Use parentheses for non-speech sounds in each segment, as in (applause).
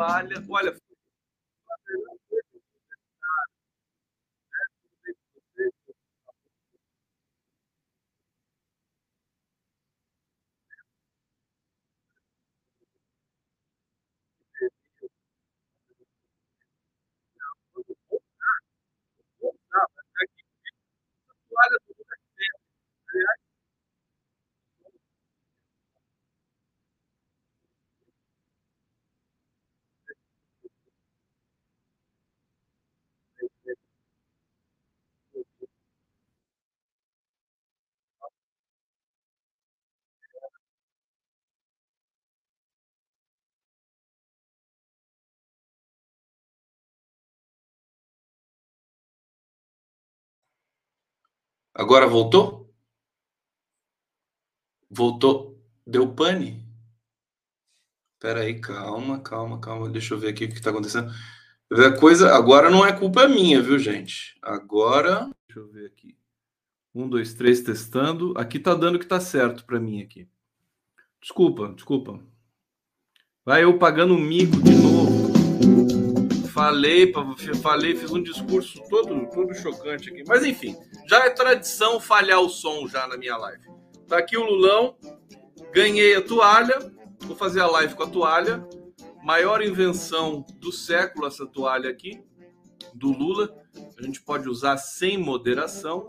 eu tenho Agora voltou? Voltou. Deu pane? Espera aí, calma, calma, calma. Deixa eu ver aqui o que está acontecendo. A coisa agora não é culpa minha, viu, gente? Agora, deixa eu ver aqui. Um, dois, três, testando. Aqui tá dando que tá certo para mim aqui. Desculpa, desculpa. Vai eu pagando mico de novo. Falei, falei, fiz um discurso todo, todo chocante aqui. Mas enfim, já é tradição falhar o som já na minha live. Tá aqui o Lulão, ganhei a toalha, vou fazer a live com a toalha. Maior invenção do século essa toalha aqui, do Lula. A gente pode usar sem moderação,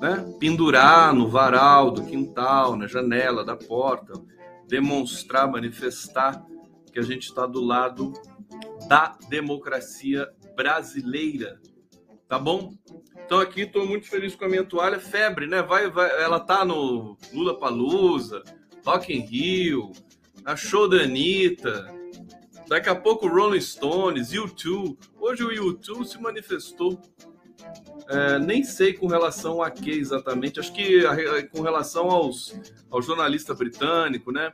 né? Pendurar no varal do quintal, na janela da porta, demonstrar, manifestar que a gente está do lado da democracia brasileira. Tá bom? Então aqui estou muito feliz com a minha toalha. Febre, né? Vai, vai, ela tá no Lula Palusa, Rock in Rio, a show da Anitta. Daqui a pouco Rolling Stones, U2. Hoje o U2 se manifestou. É, nem sei com relação a que exatamente. Acho que com relação aos, ao jornalista britânico, né?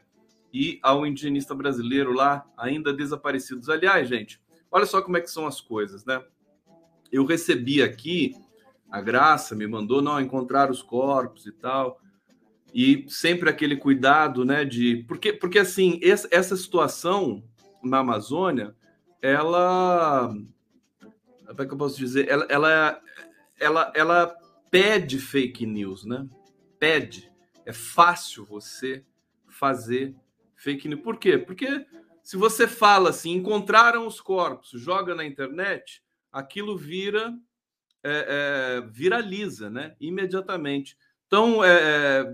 e ao indigenista brasileiro lá, ainda desaparecidos. Aliás, gente, olha só como é que são as coisas, né? Eu recebi aqui, a Graça me mandou não encontrar os corpos e tal, e sempre aquele cuidado, né, de porque porque assim essa, situação na Amazônia, ela, como é que eu posso dizer, ela, ela ela ela pede fake news, né? Pede. É fácil você fazer fake news. Por quê? Porque se você fala assim, encontraram os corpos, joga na internet, aquilo vira, é, é, viraliza, né? Imediatamente. Então, é,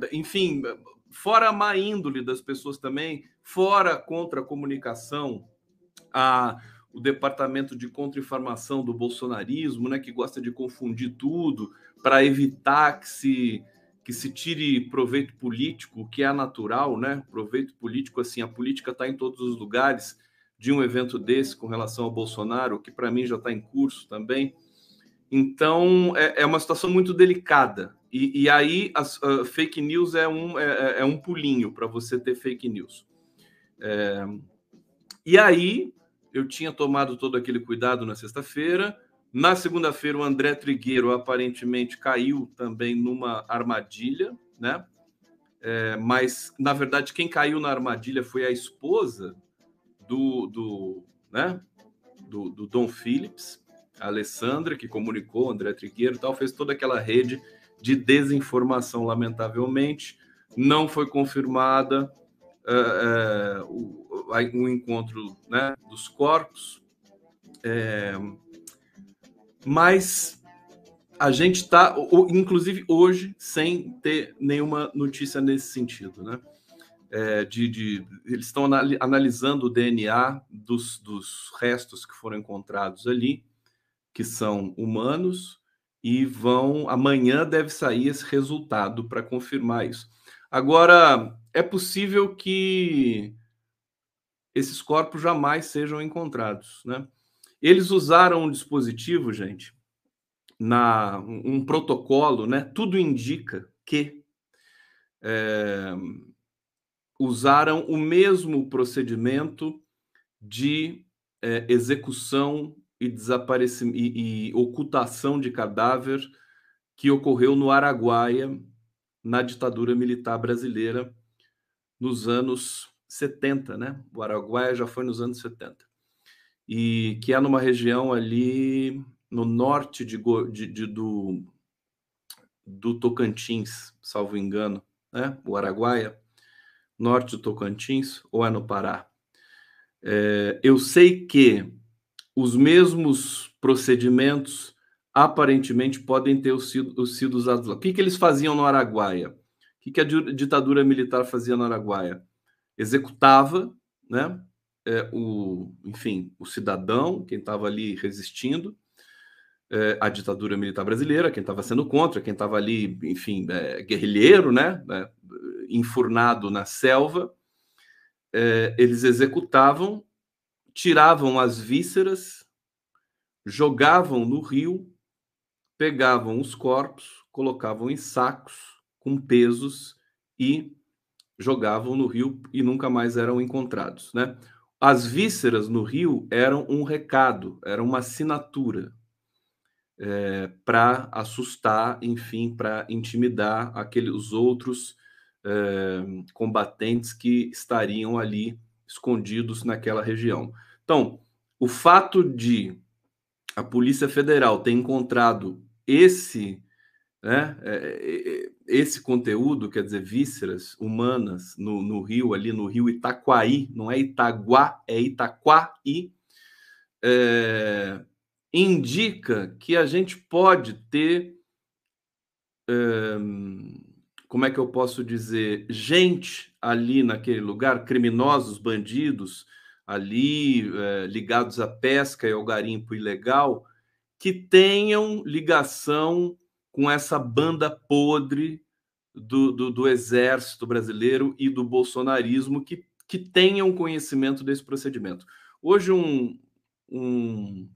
é, enfim, fora a má índole das pessoas também, fora contra a comunicação, a, o departamento de contra-informação do bolsonarismo, né, que gosta de confundir tudo para evitar que se que se tire proveito político, que é natural, né? Proveito político, assim, a política está em todos os lugares de um evento desse com relação ao Bolsonaro, que para mim já está em curso também. Então, é, é, uma situação muito delicada. E, e aí, as uh, fake news é um, é, é, é um pulinho para você ter fake news. É... E aí, eu tinha tomado todo aquele cuidado na sexta-feira, na segunda-feira, o André Trigueiro aparentemente caiu também numa armadilha, né? É, mas, na verdade, quem caiu na armadilha foi a esposa do, do, né? do, do Dom Phillips, a Alessandra, que comunicou, André Trigueiro e tal, fez toda aquela rede de desinformação, lamentavelmente. Não foi confirmada é, é, o, o, encontro né, dos corpos. É, mas a gente está, inclusive hoje, sem ter nenhuma notícia nesse sentido, né? É, de, de, eles estão analisando o DNA dos, dos restos que foram encontrados ali, que são humanos, e vão. Amanhã deve sair esse resultado para confirmar isso. Agora, é possível que esses corpos jamais sejam encontrados. Né? Eles usaram um dispositivo, gente, na um protocolo, né? Tudo indica que é, usaram o mesmo procedimento de é, execução e desaparecimento e, e ocultação de cadáver que ocorreu no Araguaia na ditadura militar brasileira nos anos 70, né? O Araguaia já foi nos anos 70. E que é numa região ali no norte de, de, de do, do Tocantins, salvo engano, né? O Araguaia, norte do Tocantins, ou é no Pará? É, eu sei que os mesmos procedimentos aparentemente podem ter sido, sido usados lá. O que, que eles faziam no Araguaia? O que, que a ditadura militar fazia no Araguaia? Executava, né? É, o, enfim, o cidadão, quem estava ali resistindo, é, à ditadura militar brasileira, quem estava sendo contra, quem estava ali, enfim, é, guerrilheiro, né? É, enfurnado na selva, é, eles executavam, tiravam as vísceras, jogavam no rio, pegavam os corpos, colocavam em sacos com pesos e jogavam no rio e nunca mais eram encontrados, né? As vísceras no rio eram um recado, era uma assinatura é, para assustar, enfim, para intimidar aqueles outros é, combatentes que estariam ali escondidos naquela região. Então, o fato de a Polícia Federal ter encontrado esse, né, é, esse conteúdo, quer dizer, vísceras humanas no, no rio, ali no rio Itaquaí, não é Itaguá, é Itaquaí, é, indica que a gente pode ter, como é que eu posso dizer, gente ali naquele lugar, criminosos, bandidos ali eh, ligados à pesca e ao garimpo ilegal, que tenham ligação com essa banda podre do, do, do exército brasileiro e do bolsonarismo que, que tenham conhecimento desse procedimento. Hoje, um, um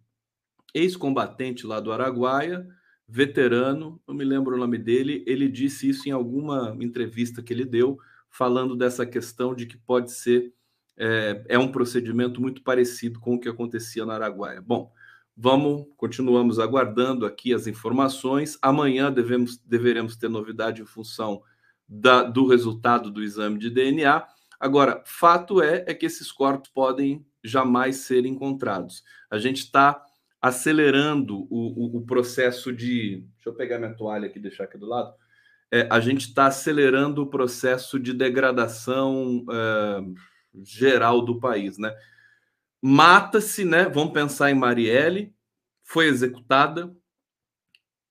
ex-combatente lá do Araguaia, veterano, não me lembro o nome dele, ele disse isso em alguma entrevista que ele deu, falando dessa questão de que pode ser é, é um procedimento muito parecido com o que acontecia no Araguaia. Bom, vamos, continuamos aguardando aqui as informações. Amanhã devemos, deveremos ter novidade em função da, do resultado do exame de DNA. Agora, fato é, é que esses corpos podem jamais ser encontrados. A gente está acelerando o, o, o, processo de. Deixa eu pegar minha toalha aqui e deixar aqui do lado. É, a gente está acelerando o processo de degradação é, geral do país, né? Mata-se, né? Vamos pensar em Marielle, foi executada,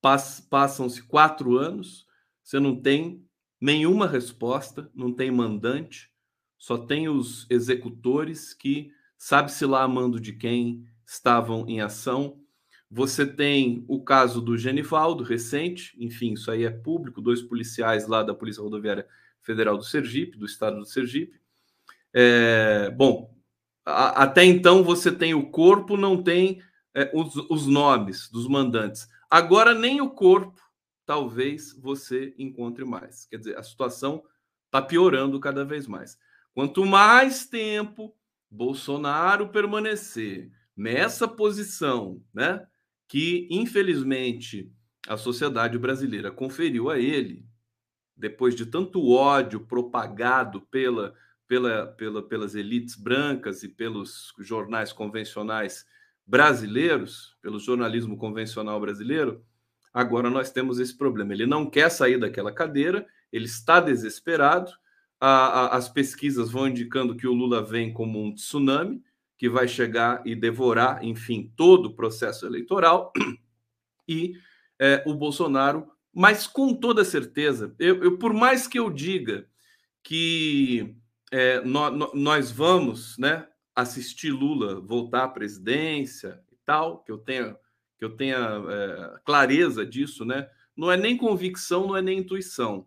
pass, passam-se quatro anos, você não tem nenhuma resposta, não tem mandante, só tem os executores que sabe-se lá amando de quem, estavam em ação. Você tem o caso do Genivaldo, recente, enfim, isso aí é público, dois policiais lá da Polícia Rodoviária Federal do Sergipe, do estado do Sergipe. É, bom, a, até então você tem o corpo, não tem é, os, os nomes dos mandantes. Agora, nem o corpo, talvez você encontre mais. Quer dizer, a situação está piorando cada vez mais. Quanto mais tempo Bolsonaro permanecer nessa posição, né, que infelizmente a sociedade brasileira conferiu a ele, depois de tanto ódio propagado pela, pela, pela, pelas elites brancas e pelos jornais convencionais brasileiros, pelo jornalismo convencional brasileiro, agora nós temos esse problema. Ele não quer sair daquela cadeira, ele está desesperado. A, a, as pesquisas vão indicando que o Lula vem como um tsunami, que vai chegar e devorar, enfim, todo o processo eleitoral, e é, o Bolsonaro, mas com toda certeza, eu, eu por mais que eu diga que é, no, nós vamos né, assistir Lula voltar à presidência e tal, que eu tenha, que eu tenha é, clareza disso, né? Não é nem convicção, não é nem intuição,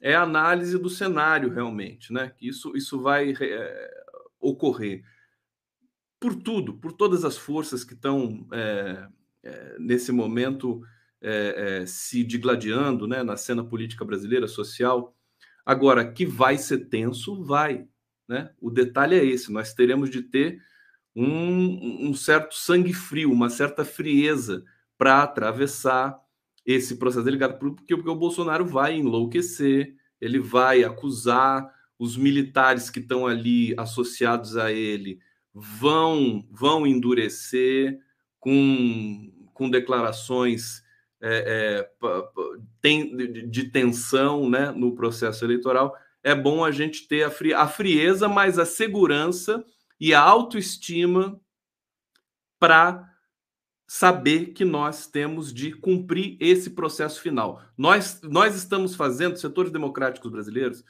é análise do cenário realmente, né? Isso, isso vai é, ocorrer? Por tudo, por todas as forças que estão é, é, nesse momento é, se digladiando né, na cena política brasileira, social. Agora, que vai ser tenso, vai. Né? O detalhe é esse: nós teremos de ter um, um certo sangue frio, uma certa frieza para atravessar esse processo delicado, porque, porque o Bolsonaro vai enlouquecer, ele vai acusar os militares que estão ali associados a ele vão vão endurecer com, com declarações é, é, de, tensão né, no processo eleitoral. É bom a gente ter a, fri, a frieza, mas a segurança e a autoestima para saber que nós temos de cumprir esse processo final. Nós, nós estamos fazendo, setores democráticos brasileiros,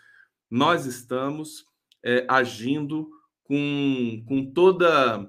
nós estamos é, agindo com, com toda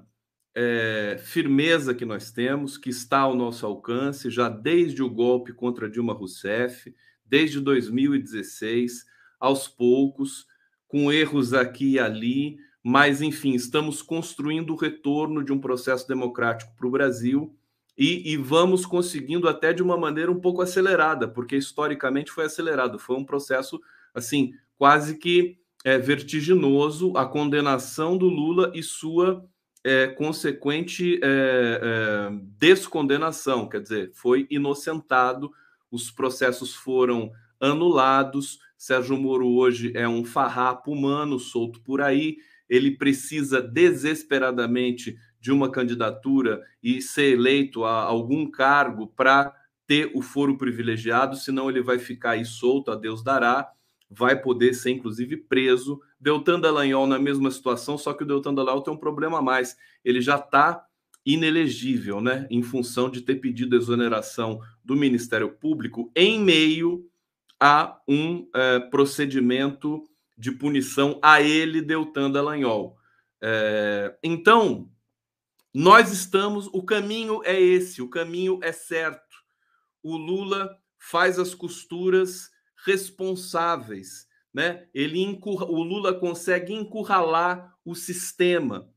é, firmeza que nós temos, que está ao nosso alcance, já desde o golpe contra Dilma Rousseff, desde 2016, aos poucos, com erros aqui e ali, mas, enfim, estamos construindo o retorno de um processo democrático para o Brasil e, e, vamos conseguindo até de uma maneira um pouco acelerada, porque historicamente foi acelerado, foi um processo, assim, quase que é, vertiginoso a condenação do Lula e sua é, consequente é, é, descondenação, quer dizer, foi inocentado, os processos foram anulados. Sérgio Moro hoje é um farrapo humano solto por aí, ele precisa desesperadamente de uma candidatura e ser eleito a algum cargo para ter o foro privilegiado, senão ele vai ficar aí solto, a Deus dará, vai poder ser inclusive preso. Deltan Dallagnol na mesma situação, só que o Deltan Dallagnol tem um problema a mais, ele já está inelegível, né, em função de ter pedido exoneração do Ministério Público em meio a um é, procedimento de punição a ele, Deltan Dallagnol. É, então, nós estamos, o caminho é esse, o caminho é certo. O Lula faz as costuras responsáveis, né? Ele encurra, o Lula consegue encurralar o sistema,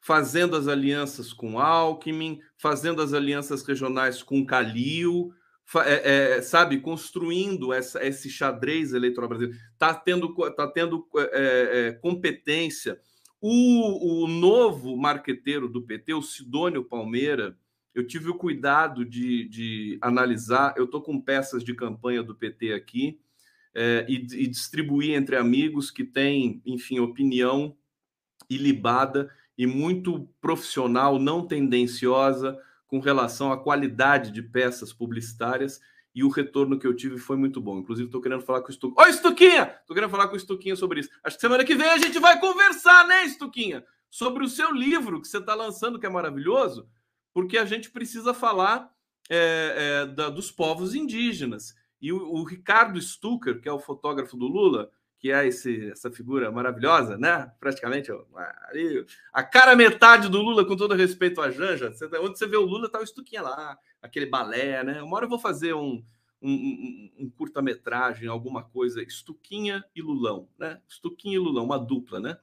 fazendo as alianças com Alckmin, fazendo as alianças regionais com Calil, é, é, sabe, construindo essa, esse xadrez eleitoral brasileiro, está tendo, tá tendo é, é, competência. O, o novo marqueteiro do PT, o Sidônio Palmeira, eu tive o cuidado de, de analisar. Eu estou com peças de campanha do PT aqui é, e, e distribuir entre amigos que têm, enfim, opinião ilibada e muito profissional, não tendenciosa com relação à qualidade de peças publicitárias e o retorno que eu tive foi muito bom. Inclusive, estou querendo falar com o Stuquinha. Oi, Stuquinha! Estou querendo falar com o Stuquinha sobre isso. Acho que semana que vem a gente vai conversar, né, Stuquinha? Sobre o seu livro que você está lançando, que é maravilhoso, porque a gente precisa falar é, é, da, dos povos indígenas. E o, o Ricardo Stucker, que é o fotógrafo do Lula, que é esse, essa figura maravilhosa, né? Praticamente a cara metade do Lula, com todo respeito à Janja. Onde você vê o Lula, tá o Estuquinha lá, aquele balé, né? Uma hora eu vou fazer um, um, um, um curta-metragem, alguma coisa, Estuquinha e Lulão, né? Estuquinha e Lulão, uma dupla, né?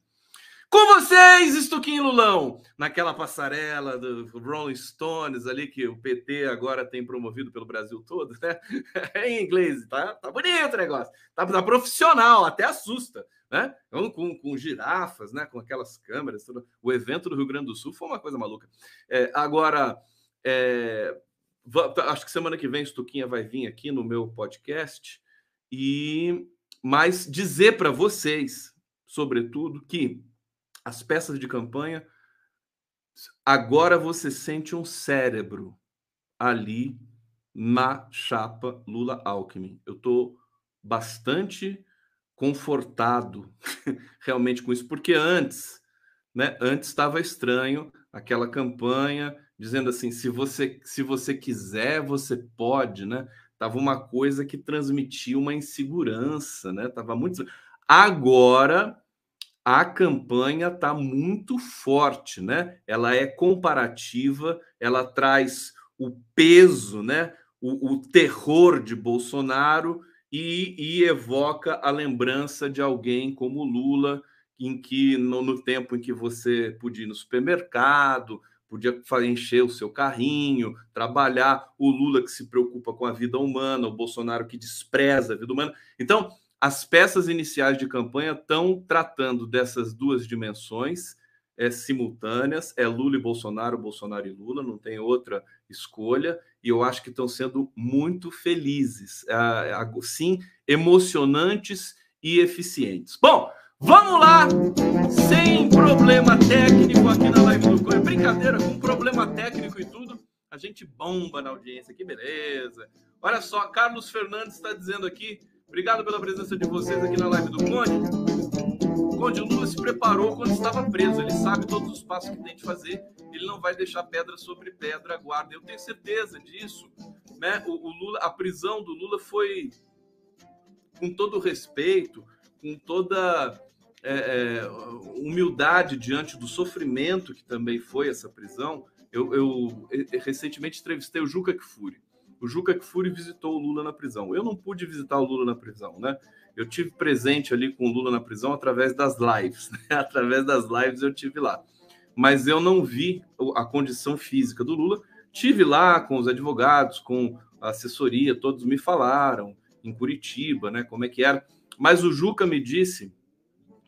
Com vocês, Estuquinho Lulão, naquela passarela do Rolling Stones ali que o PT agora tem promovido pelo Brasil todo, né? (laughs) em inglês, tá? Tá bonito o negócio, tá, tá profissional, até assusta, né? Então, com, com girafas, né? Com aquelas câmeras, tudo. o evento do Rio Grande do Sul foi uma coisa maluca. É, agora, é, acho que semana que vem Estuquinha vai vir aqui no meu podcast e mas dizer para vocês, sobretudo, que as peças de campanha. Agora você sente um cérebro ali na chapa Lula-Alckmin. Eu estou bastante confortado (laughs) realmente com isso, porque antes, né, antes estava estranho aquela campanha dizendo assim, se você se você quiser, você pode, né? Tava uma coisa que transmitia uma insegurança, né? Tava muito Agora a campanha está muito forte, né? Ela é comparativa, ela traz o peso, né? O, o terror de Bolsonaro e, e, evoca a lembrança de alguém como Lula em que no, no tempo em que você podia ir no supermercado, podia encher o seu carrinho, trabalhar, o Lula que se preocupa com a vida humana, o Bolsonaro que despreza a vida humana. Então, as peças iniciais de campanha estão tratando dessas duas dimensões é, simultâneas, é Lula e Bolsonaro, Bolsonaro e Lula, não tem outra escolha, e eu acho que estão sendo muito felizes, sim, emocionantes e eficientes. Bom, vamos lá, sem problema técnico aqui na live do Coelho, brincadeira, com problema técnico e tudo, a gente bomba na audiência, que beleza. Olha só, Carlos Fernandes está dizendo aqui, obrigado pela presença de vocês aqui na live do Conde. Conde, Lula se preparou quando estava preso, ele sabe todos os passos que tem de fazer, ele não vai deixar pedra sobre pedra, guarda. Eu tenho certeza disso. Né? O, o Lula, a prisão do Lula foi com todo respeito, com toda é, é, humildade diante do sofrimento que também foi essa prisão. Eu, eu, eu recentemente entrevistei o Juca Kfouri. O Juca Kfouri visitou o Lula na prisão. Eu não pude visitar o Lula na prisão, né? eu tive presente ali com o Lula na prisão através das lives. (laughs) Né? Através das lives eu tive lá. Mas eu não vi a condição física do Lula. Tive lá com os advogados, com a assessoria, todos me falaram em Curitiba, né? Como é que era. Mas o Juca me disse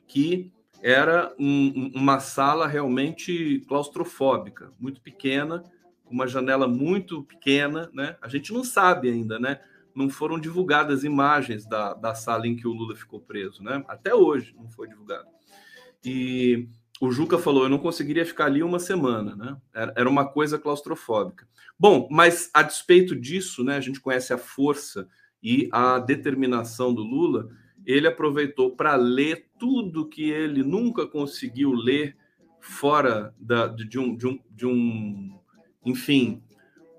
que era um, uma sala realmente claustrofóbica, muito pequena, com uma janela muito pequena, né? A gente não sabe ainda, né? não foram divulgadas imagens da, da sala em que o Lula ficou preso, né? Até hoje não foi divulgado. E o Juca falou: eu não conseguiria ficar ali uma semana, né? Era uma coisa claustrofóbica. Bom, mas a despeito disso, né? A gente conhece a força e a determinação do Lula. Ele aproveitou para ler tudo que ele nunca conseguiu ler fora da, de, um, de, um, de um, enfim,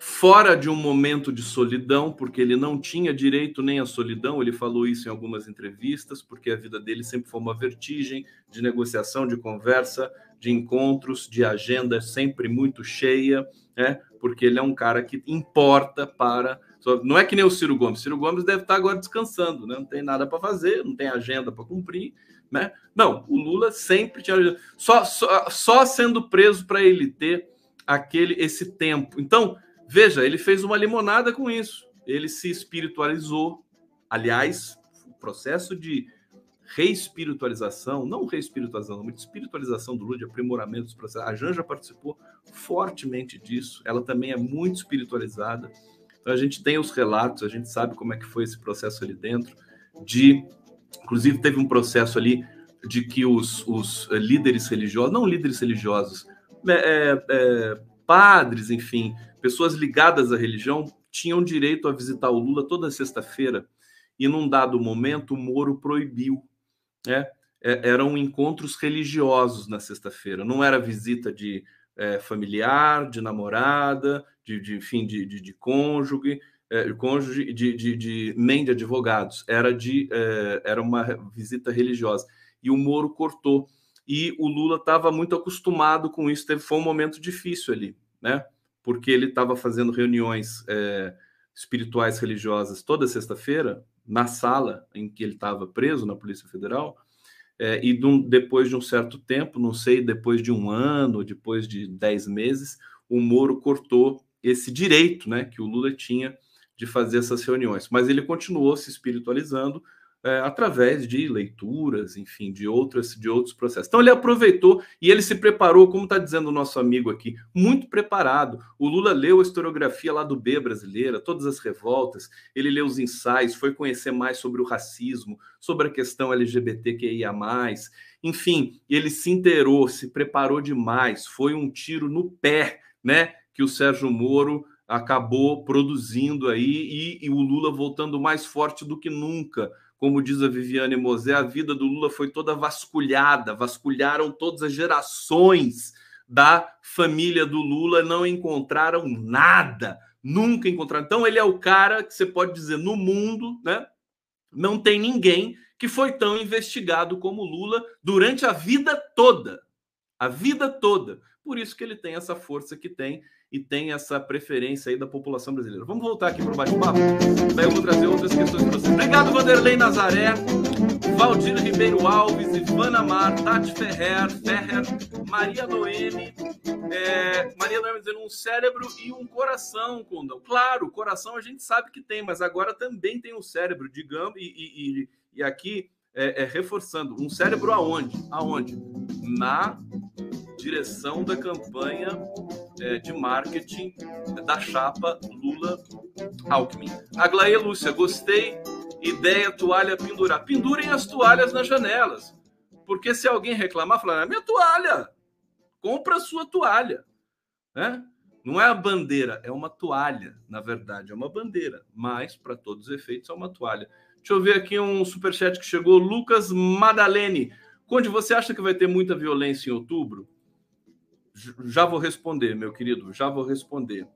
fora de um momento de solidão, porque ele não tinha direito nem à solidão, ele falou isso em algumas entrevistas, porque a vida dele sempre foi uma vertigem de negociação, de conversa, de encontros, de agenda sempre muito cheia, né? porque ele é um cara que importa para. Não é que nem o Ciro Gomes. Ciro Gomes deve estar agora descansando, né? não tem nada para fazer, não tem agenda para cumprir. Né? Não, o Lula sempre tinha. Só, só, só sendo preso para ele ter aquele esse tempo. Então, Veja, ele fez uma limonada com isso. Ele se espiritualizou. Aliás, o processo de reespiritualização, não reespiritualização, mas espiritualização do Lula, de aprimoramento dos processos. A Janja participou fortemente disso. Ela também é muito espiritualizada. Então a gente tem os relatos, a gente sabe como é que foi esse processo ali dentro. De, inclusive teve um processo ali de que os, os líderes religiosos, não líderes religiosos, é, é, é padres, enfim, pessoas ligadas à religião tinham direito a visitar o Lula toda sexta-feira. E num dado momento o Moro proibiu, né? É, eram encontros religiosos na sexta-feira, não era visita de é, familiar, de namorada, de, de enfim, de, de, de cônjuge, é, cônjuge de, de, de, nem de advogados, era de é, era uma visita religiosa. E o Moro cortou e o Lula estava muito acostumado com isso, teve foi um momento difícil ali, né? porque ele estava fazendo reuniões é, espirituais religiosas toda sexta-feira, na sala em que ele estava preso na Polícia Federal, é, e de um, depois de um certo tempo, não sei, depois de um ano, depois de dez meses, o Moro cortou esse direito né, que o Lula tinha de fazer essas reuniões. Mas ele continuou se espiritualizando, é, através de leituras, enfim, de outras, de outros processos. Então ele aproveitou e ele se preparou, como está dizendo o nosso amigo aqui, muito preparado. O Lula leu a historiografia lá do B brasileira, todas as revoltas, ele leu os ensaios, foi conhecer mais sobre o racismo, sobre a questão LGBTQIA+, enfim, ele se inteirou, se preparou demais, foi um tiro no pé, né, que o Sérgio Moro acabou produzindo aí e, e o Lula voltando mais forte do que nunca como diz a Viviane Mosé, a vida do Lula foi toda vasculhada, vasculharam todas as gerações da família do Lula, não encontraram nada, nunca encontraram. Então, ele é o cara que você pode dizer no mundo, né? Não tem ninguém que foi tão investigado como Lula durante a vida toda. A vida toda. Por isso que ele tem essa força que tem e tem essa preferência aí da população brasileira. Vamos voltar aqui para o bate-papo? Daí eu vou trazer outras questões para você. Obrigado, Vanderlei Nazaré, Valdir Ribeiro Alves, Ivana Mar, Tati Ferrer, Ferrer, Maria Noemi, é, Maria Noemi dizendo um cérebro e um coração, Condão. Claro, coração a gente sabe que tem, mas agora também tem um cérebro, digamos, e, e, e, e aqui é, é, reforçando, um cérebro aonde? Aonde? Na direção da campanha é, de marketing da chapa Lula-Alckmin. Aglaê Lúcia, gostei. Ideia toalha pendurar. Pendurem as toalhas nas janelas. Porque se alguém reclamar, falar, é minha toalha. Compra a sua toalha. Né? Não é a bandeira, é uma toalha. Na verdade, é uma bandeira. Mas, para todos os efeitos, é uma toalha. Deixa eu ver aqui um superchat que chegou. Lucas Madalene. Conde, você acha que vai ter muita violência em outubro? Já vou responder, meu querido, já vou responder.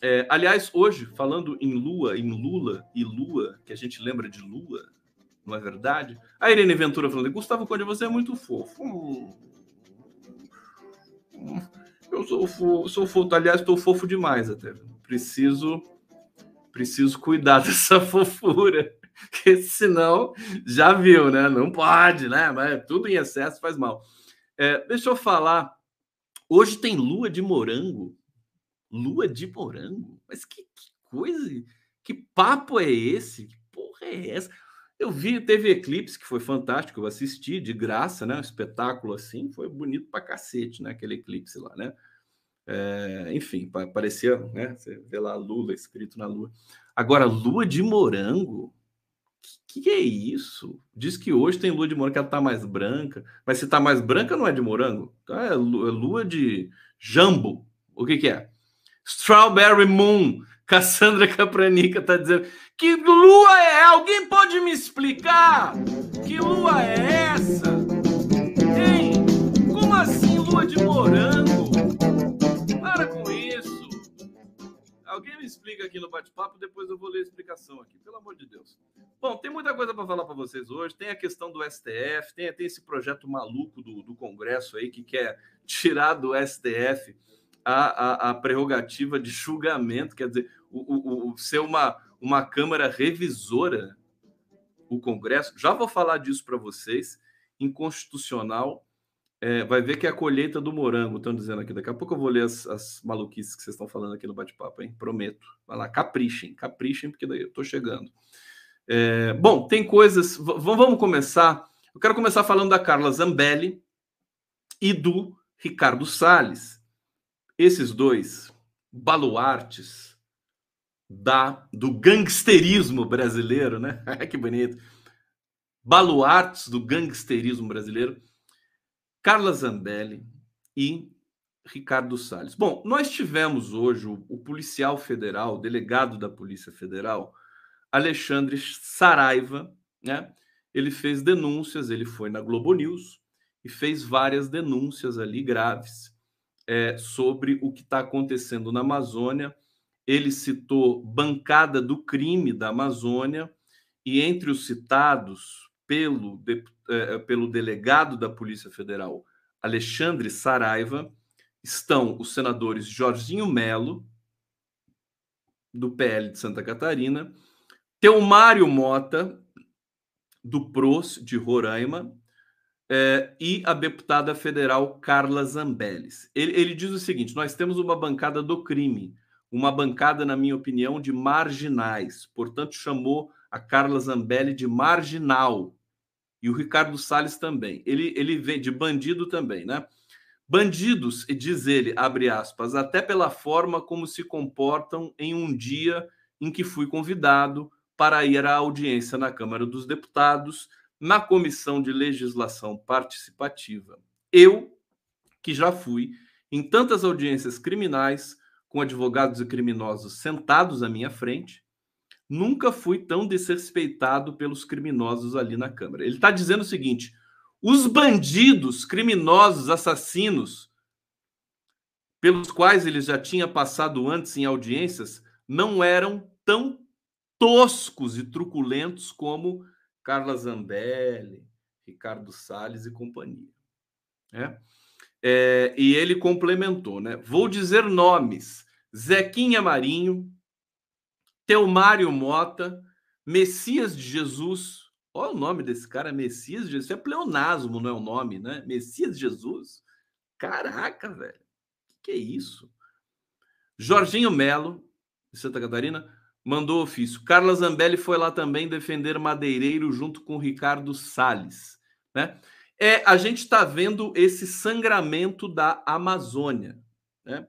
É, aliás, hoje, falando em Lua, em Lula e Lua, que a gente lembra de Lua, não é verdade? A Irene Ventura falando, Gustavo Conde, você é muito fofo. Hum, eu sou, fofo, sou fofo, aliás, estou fofo demais até. Preciso, preciso cuidar (laughs) dessa fofura, porque senão, já viu, né? Não pode, né? Mas tudo em excesso faz mal. É, deixa eu falar Hoje tem lua de morango. Lua de morango? Mas que, que coisa, que papo é esse? Que porra é essa? Eu vi, teve Eclipse, que foi fantástico, eu assisti de graça, né? Um espetáculo assim, foi bonito pra cacete, né? Aquele eclipse lá, né? É, enfim, parecia, né? Você vê lá Lula escrito na lua. Agora, lua de morango? Que, que é isso? Diz que hoje tem lua de morango que ela tá mais branca, mas se tá mais branca não é de morango, então é, é lua de jambo. O que, que é? Strawberry Moon. (laughs) Cassandra Capranica tá dizendo que lua é? Alguém pode me explicar? Que lua é essa? Hein? Como assim lua de morango? Me explica aqui no bate-papo, depois eu vou ler a explicação aqui, pelo amor de Deus. Bom, tem muita coisa para falar para vocês hoje. Tem a questão do STF, tem, tem esse projeto maluco do, do Congresso aí que quer tirar do STF a, a, a prerrogativa de julgamento, quer dizer, o, o, o, ser uma, uma Câmara revisora, o Congresso. Já vou falar disso para vocês. Inconstitucional. É, vai ver que é a colheita do morango, estão dizendo aqui. Daqui a pouco eu vou ler as, as maluquices que vocês estão falando aqui no bate-papo, hein? Prometo. Vai lá, caprichem, caprichem, porque daí eu estou chegando. É, bom, tem coisas. Vamos começar. Eu quero começar falando da Carla Zambelli e do Ricardo Salles. Esses dois baluartes da do gangsterismo brasileiro, né? (laughs) que bonito. Baluartes do gangsterismo brasileiro. Carla Zambelli e Ricardo Salles. Bom, nós tivemos hoje o, o policial federal, o delegado da Polícia Federal, Alexandre Saraiva, né? Ele fez denúncias, ele foi na Globo News e fez várias denúncias ali graves é, sobre o que está acontecendo na Amazônia. Ele citou bancada do crime da Amazônia e entre os citados pelo, de, é, pelo delegado da Polícia Federal, Alexandre Saraiva, estão os senadores Jorginho Melo, do PL de Santa Catarina, Mário Mota, do PROS de Roraima, é, e a deputada federal Carla Zambellis. Ele, ele diz o seguinte: nós temos uma bancada do crime, uma bancada, na minha opinião, de marginais. Portanto, chamou a Carla Zambelli de marginal. E o Ricardo Salles também. Ele, ele vem de bandido também, né? Bandidos, diz ele, abre aspas, até pela forma como se comportam em um dia em que fui convidado para ir à audiência na Câmara dos Deputados, na Comissão de Legislação Participativa. Eu, que já fui em tantas audiências criminais, com advogados e criminosos sentados à minha frente, nunca fui tão desrespeitado pelos criminosos ali na Câmara. Ele está dizendo o seguinte: os bandidos, criminosos, assassinos, pelos quais ele já tinha passado antes em audiências, não eram tão toscos e truculentos como Carla Zambelli, Ricardo Salles e companhia. É? É, e ele complementou, né? Vou dizer nomes: Zequinha Marinho, Teomário Mota, Messias de Jesus. Olha o nome desse cara, Messias de Jesus. Isso é pleonasmo, não é o nome, né? Messias de Jesus. Caraca, velho. Que, que é isso? Jorginho Melo, de Santa Catarina, mandou ofício. Carla Zambelli foi lá também defender Madeireiro junto com Ricardo Salles, né? É, a gente está vendo esse sangramento da Amazônia, né?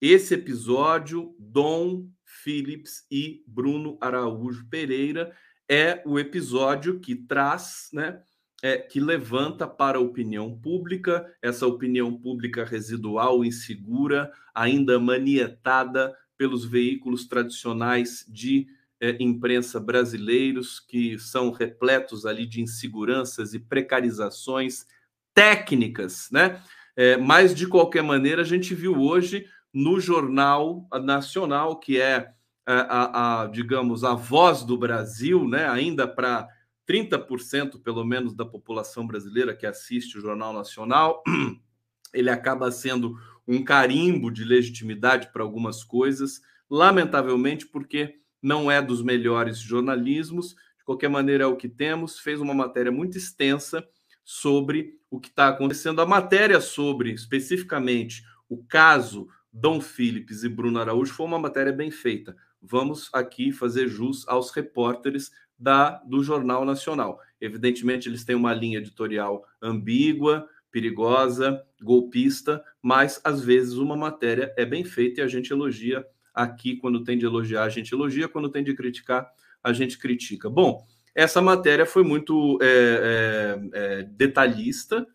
Esse episódio, Dom Phillips e Bruno Araújo Pereira é o episódio que traz, né, é, que levanta para a opinião pública, essa opinião pública residual, insegura, ainda manietada pelos veículos tradicionais de é, imprensa brasileiros, que são repletos ali de inseguranças e precarizações técnicas, né? É, mas, de qualquer maneira, a gente viu hoje no Jornal Nacional, que é a, a, a digamos, a voz do Brasil, né? ainda para 30% pelo menos da população brasileira que assiste o Jornal Nacional, (clears throat) ele acaba sendo um carimbo de legitimidade para algumas coisas, lamentavelmente, porque não é dos melhores jornalismos. De qualquer maneira, é o que temos. Fez uma matéria muito extensa sobre o que está acontecendo. A matéria sobre, especificamente, o caso Dom Philips e Bruno Araújo foi uma matéria bem feita. Vamos aqui fazer jus aos repórteres da do Jornal Nacional. Evidentemente, eles têm uma linha editorial ambígua, perigosa, golpista, mas às vezes uma matéria é bem feita e a gente elogia aqui. Quando tem de elogiar, a gente elogia, quando tem de criticar, a gente critica. Bom, essa matéria foi muito é, é, é, detalhista,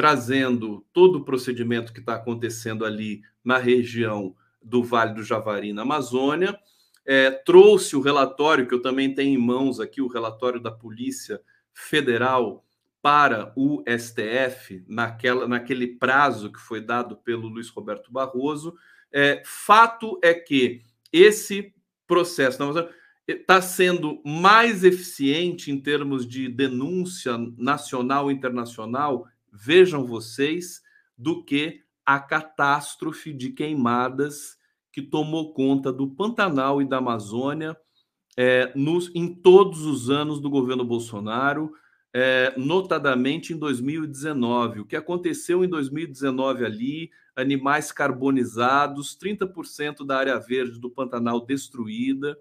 trazendo todo o procedimento que está acontecendo ali na região do Vale do Javari, na Amazônia. É, trouxe o relatório, que eu também tenho em mãos aqui, o relatório da Polícia Federal para o STF, naquela, naquele prazo que foi dado pelo Luiz Roberto Barroso. É, fato é que esse processo está sendo mais eficiente em termos de denúncia nacional e internacional, vejam vocês, do que a catástrofe de queimadas que tomou conta do Pantanal e da Amazônia é, nos, em todos os anos do governo Bolsonaro, é, notadamente em 2019. O que aconteceu em 2019 ali, animais carbonizados, 30% da área verde do Pantanal destruída.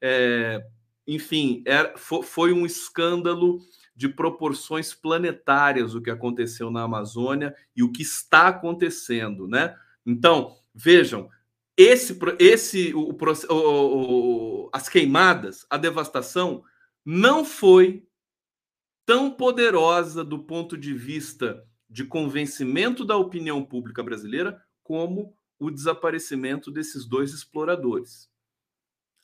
É, enfim, era, foi um escândalo de proporções planetárias o que aconteceu na Amazônia e o que está acontecendo, né? Então, vejam, esse, esse o, o, o, as queimadas, a devastação não foi tão poderosa do ponto de vista de convencimento da opinião pública brasileira como o desaparecimento desses dois exploradores.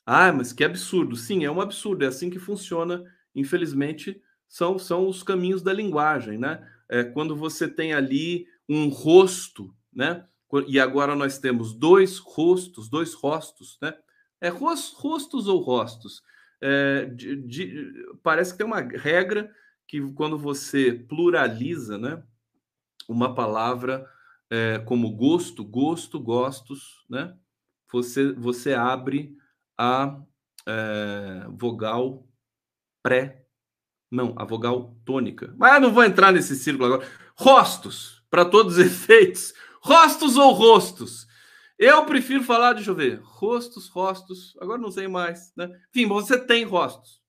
Ah, mas que absurdo. Sim, é um absurdo. É assim que funciona, infelizmente, são, são os caminhos da linguagem, né? É, quando você tem ali um rosto, né? E agora nós temos dois rostos, dois rostos, né? É rostos ou rostos? É, de, de, parece que tem uma regra que quando você pluraliza, né? Uma palavra é, como gosto, gosto, gostos, né? Você, você abre a é, vogal pré não, a vogal tônica. Mas não vou entrar nesse círculo agora. Rostos, para todos os (laughs) efeitos. Rostos ou rostos? Eu prefiro falar, deixa eu ver, rostos, rostos. Agora não sei mais, né? Enfim, você tem rostos.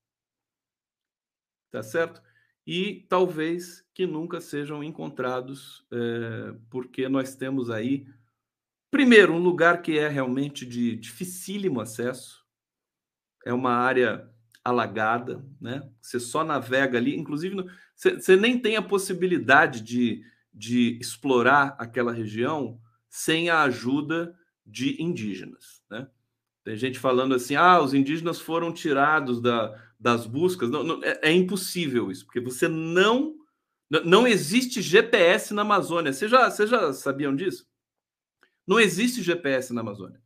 Tá certo? E talvez que nunca sejam encontrados, é, porque nós temos aí, primeiro, um lugar que é realmente de dificílimo acesso. É uma área alagada, né? Você só navega ali, inclusive você, você nem tem a possibilidade de, de explorar aquela região sem a ajuda de indígenas, né? Tem gente falando assim, ah, os indígenas foram tirados da, das buscas. Não, não é, é, impossível isso, porque você não não existe GPS na Amazônia. Vocês já, vocês já sabiam disso? Não existe GPS na Amazônia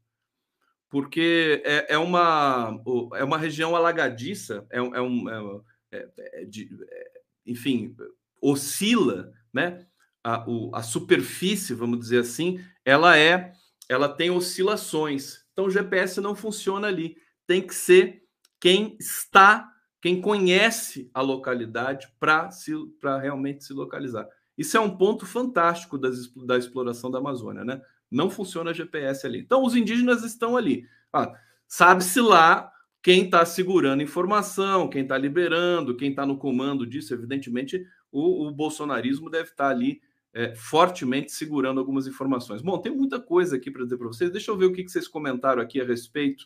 porque é, é, uma, é uma região alagadiça, é, é um, é, é, é de, é, enfim, oscila, né? a, o, a superfície, vamos dizer assim, ela é, ela tem oscilações. Então o GPS não funciona ali. Tem que ser quem está, quem conhece a localidade para realmente se localizar. Isso é um ponto fantástico das, da exploração da Amazônia, né? Não funciona GPS ali. Então os indígenas estão ali. Ah, Sabe-se lá quem está segurando informação, quem está liberando, quem está no comando disso. Evidentemente, o, o bolsonarismo deve estar tá ali é, fortemente segurando algumas informações. Bom, tem muita coisa aqui para dizer para vocês. Deixa eu ver o que, que vocês comentaram aqui a respeito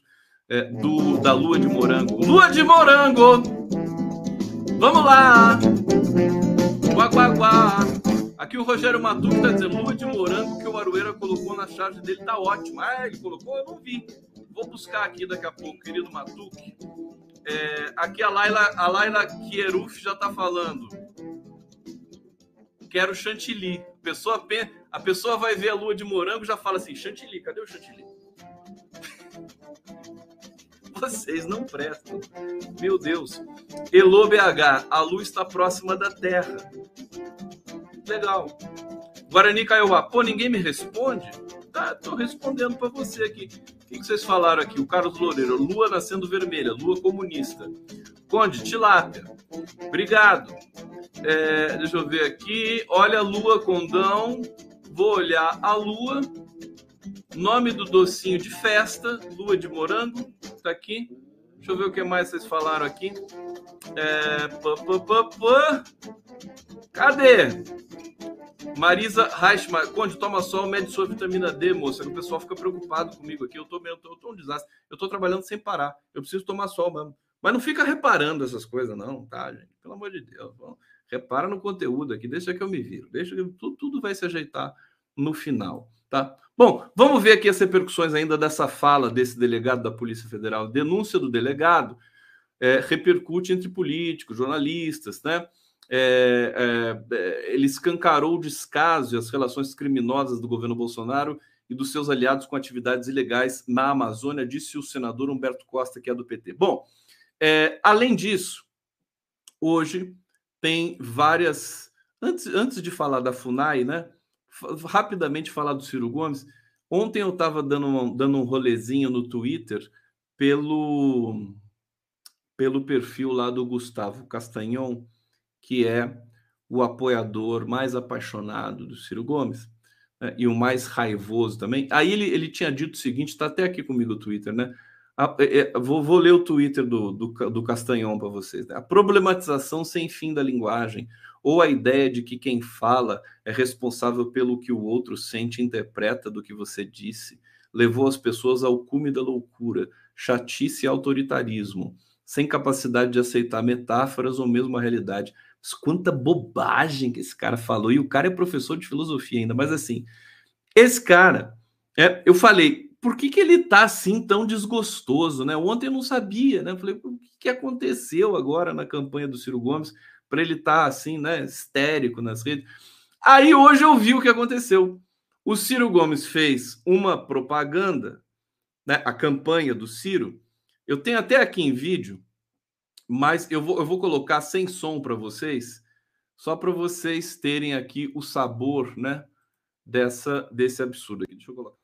é, do, da lua de morango. Lua de morango! Vamos lá! Guá, guá, guá. Aqui o Rogério Matuque está dizendo: lua de morango que o Arueira colocou na charge dele tá ótimo. Ah, ele colocou? Eu não vi. Vou buscar aqui daqui a pouco, querido Matuque. É, aqui a Laila, a Laila Kieruf já está falando. Quero chantilly. A pessoa, a pessoa vai ver a lua de morango e já fala assim: chantilly, cadê o chantilly? (laughs) Vocês não prestam. Meu Deus. Elo BH, a lua está próxima da Terra. Legal. Guarani Kaiowá, pô, ninguém me responde? Tá, tô respondendo para você aqui. O que, vocês falaram aqui? O Carlos Loureiro, lua nascendo vermelha, lua comunista. Conde, tilápia. Obrigado. É, deixa eu ver aqui. Olha a lua, condão. Vou olhar a lua. Nome do docinho de festa, lua de morango. Tá aqui. Deixa eu ver o que mais vocês falaram aqui. É, pá, pá, pá, pá. Cadê? Marisa Reichmann, Conde, toma sol, mede sua vitamina D, moça. O pessoal fica preocupado comigo aqui. Eu tô, eu tô, eu tô um desastre. Eu tô trabalhando sem parar. Eu preciso tomar sol mesmo. Mas não fica reparando essas coisas, não, tá, gente? Pelo amor de Deus. repara no conteúdo aqui, deixa que eu me viro. Deixa que tudo, tudo vai se ajeitar no final, tá? Bom, vamos ver aqui as repercussões ainda dessa fala desse delegado da Polícia Federal. Denúncia do delegado é, repercute entre políticos, jornalistas, né? É, é, ele escancarou o descaso e as relações criminosas do governo Bolsonaro e dos seus aliados com atividades ilegais na Amazônia, disse o senador Humberto Costa, que é do PT. Bom, é, além disso, hoje tem várias. Antes, antes de falar da FUNAI, né? Rapidamente falar do Ciro Gomes. Ontem eu estava dando, dando um rolezinho no Twitter pelo, pelo perfil lá do Gustavo Castanhon que é o apoiador mais apaixonado do Ciro Gomes né, e o mais raivoso também. Aí ele, ele tinha dito o seguinte: está até aqui comigo o Twitter, né? A, é, é, vou, vou, ler o Twitter do, do, do Castanhon para vocês. Né? A problematização sem fim da linguagem, ou a ideia de que quem fala é responsável pelo que o outro sente e interpreta do que você disse, levou as pessoas ao cume da loucura, chatice e autoritarismo, sem capacidade de aceitar metáforas ou mesmo a realidade. Quanta bobagem que esse cara falou. E o cara é professor de filosofia ainda. Mas assim, esse cara, é, eu falei, por que, que ele tá assim tão desgostoso, né? Ontem eu não sabia, né? Eu falei, o que, que aconteceu agora na campanha do Ciro Gomes para ele estar tá assim, né? Histérico nas redes. Aí hoje eu vi o que aconteceu. O Ciro Gomes fez uma propaganda, né? A campanha do Ciro. Eu tenho até aqui em vídeo mas eu vou, eu vou colocar sem som para vocês, só para vocês terem aqui o sabor, né? Dessa, desse absurdo aqui. Deixa eu colocar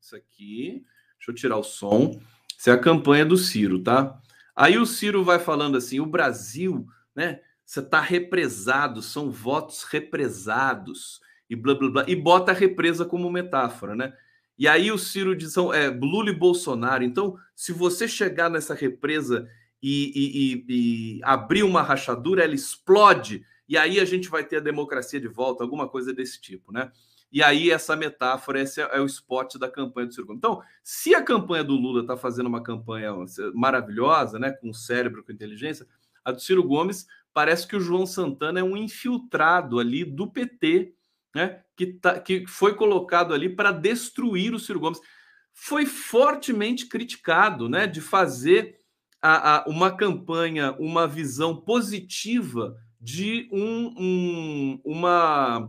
isso aqui. Deixa eu tirar o som. Isso é a campanha do Ciro, tá? Aí o Ciro vai falando assim: o Brasil, né? Você está represado, são votos represados e blá blá blá. E bota a represa como metáfora, né? E aí o Ciro diz: é Lula e Bolsonaro. Então, se você chegar nessa represa e, e, e, abrir uma rachadura, ela explode, e aí a gente vai ter a democracia de volta, alguma coisa desse tipo, né? E aí essa metáfora, esse é, é o spot da campanha do Ciro Gomes. Então, se a campanha do Lula está fazendo uma campanha maravilhosa, né, com cérebro, com inteligência, a do Ciro Gomes parece que o João Santana é um infiltrado ali do PT, né, que, tá, que foi colocado ali para destruir o Ciro Gomes. Foi fortemente criticado, né, de fazer a, a, uma campanha, uma visão positiva de um, um, uma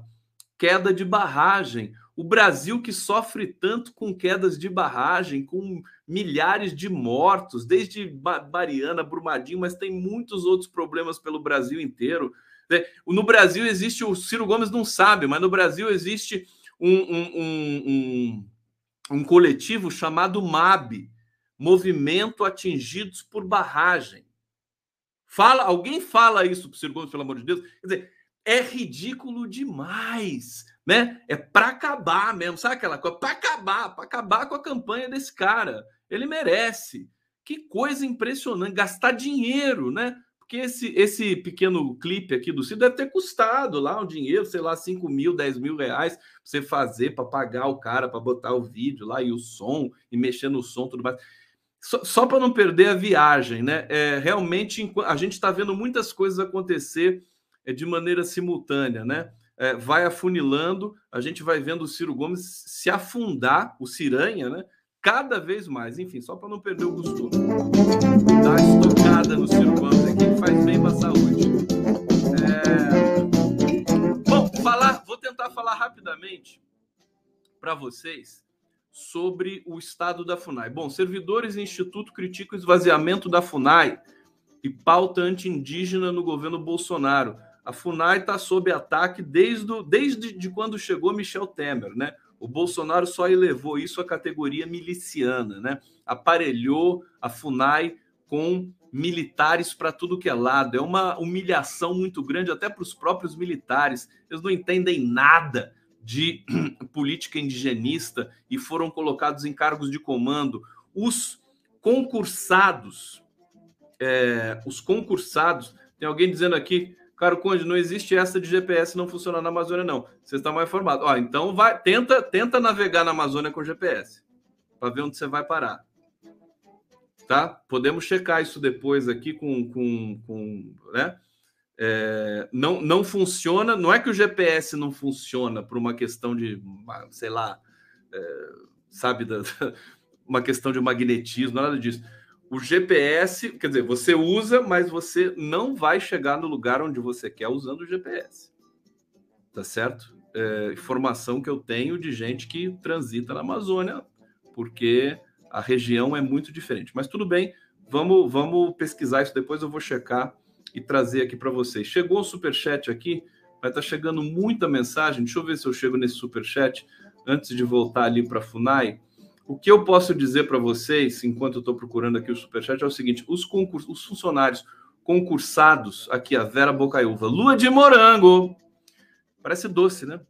queda de barragem. O Brasil que sofre tanto com quedas de barragem, com milhares de mortos, desde Mariana, Brumadinho, mas tem muitos outros problemas pelo Brasil inteiro. No Brasil existe, o Ciro Gomes não sabe, mas no Brasil existe um, um, um, um, coletivo chamado MAB, Movimento Atingidos por Barragem. Fala, alguém fala isso para o Ciro Gomes, pelo amor de Deus? Quer dizer, é ridículo demais, né? É para acabar mesmo, sabe aquela coisa? Para acabar, para acabar com a campanha desse cara. Ele merece. Que coisa impressionante, gastar dinheiro, né? Porque esse, esse pequeno clipe aqui do Ciro deve ter custado lá um dinheiro, sei lá, 5 mil, 10 mil reais para você fazer, para pagar o cara, para botar o vídeo lá e o som, e mexer no som tudo mais. Só, só para não perder a viagem, né? É, realmente a gente está vendo muitas coisas acontecer é, de maneira simultânea, né? É, vai afunilando, a gente vai vendo o Ciro Gomes se afundar, o Ciranha, né? cada vez mais. Enfim, só para não perder o costume. Dá estocada no Ciro Gomes aqui, faz bem para a saúde. É... Bom, falar, vou tentar falar rapidamente para vocês sobre o estado da FUNAI. Bom, servidores e instituto criticam o esvaziamento da FUNAI e pauta anti-indígena no governo Bolsonaro. A FUNAI está sob ataque desde, desde de quando chegou Michel Temer, né? O Bolsonaro só elevou isso à categoria miliciana, né? Aparelhou a FUNAI com militares para tudo que é lado. É uma humilhação muito grande até para os próprios militares. Eles não entendem nada de (clears throat) política indigenista e foram colocados em cargos de comando. Os concursados, é, os concursados, tem alguém dizendo aqui Caro Conde, não existe essa de GPS não funcionar na Amazônia, não. Você está mal informado. Ó, então vai, tenta, tenta navegar na Amazônia com GPS para ver onde você vai parar. Tá? Podemos checar isso depois aqui com, com, com né? É, não, não funciona. Não é que o GPS não funciona por uma questão de, sei lá, é, sabe, da, uma questão de magnetismo, nada disso o GPS, quer dizer, você usa, mas você não vai chegar no lugar onde você quer usando o GPS. Tá certo? É, informação que eu tenho de gente que transita na Amazônia, porque a região é muito diferente. Mas tudo bem, vamos, vamos pesquisar isso depois, eu vou checar e trazer aqui para vocês. Chegou o super chat aqui, vai estar tá chegando muita mensagem. Deixa eu ver se eu chego nesse super chat antes de voltar ali para a Funai. O que eu posso dizer para vocês, enquanto eu estou procurando aqui o superchat, é o seguinte: os, concurs, os funcionários concursados, aqui a Vera Bocaiúva, Lua de Morango, parece doce, né?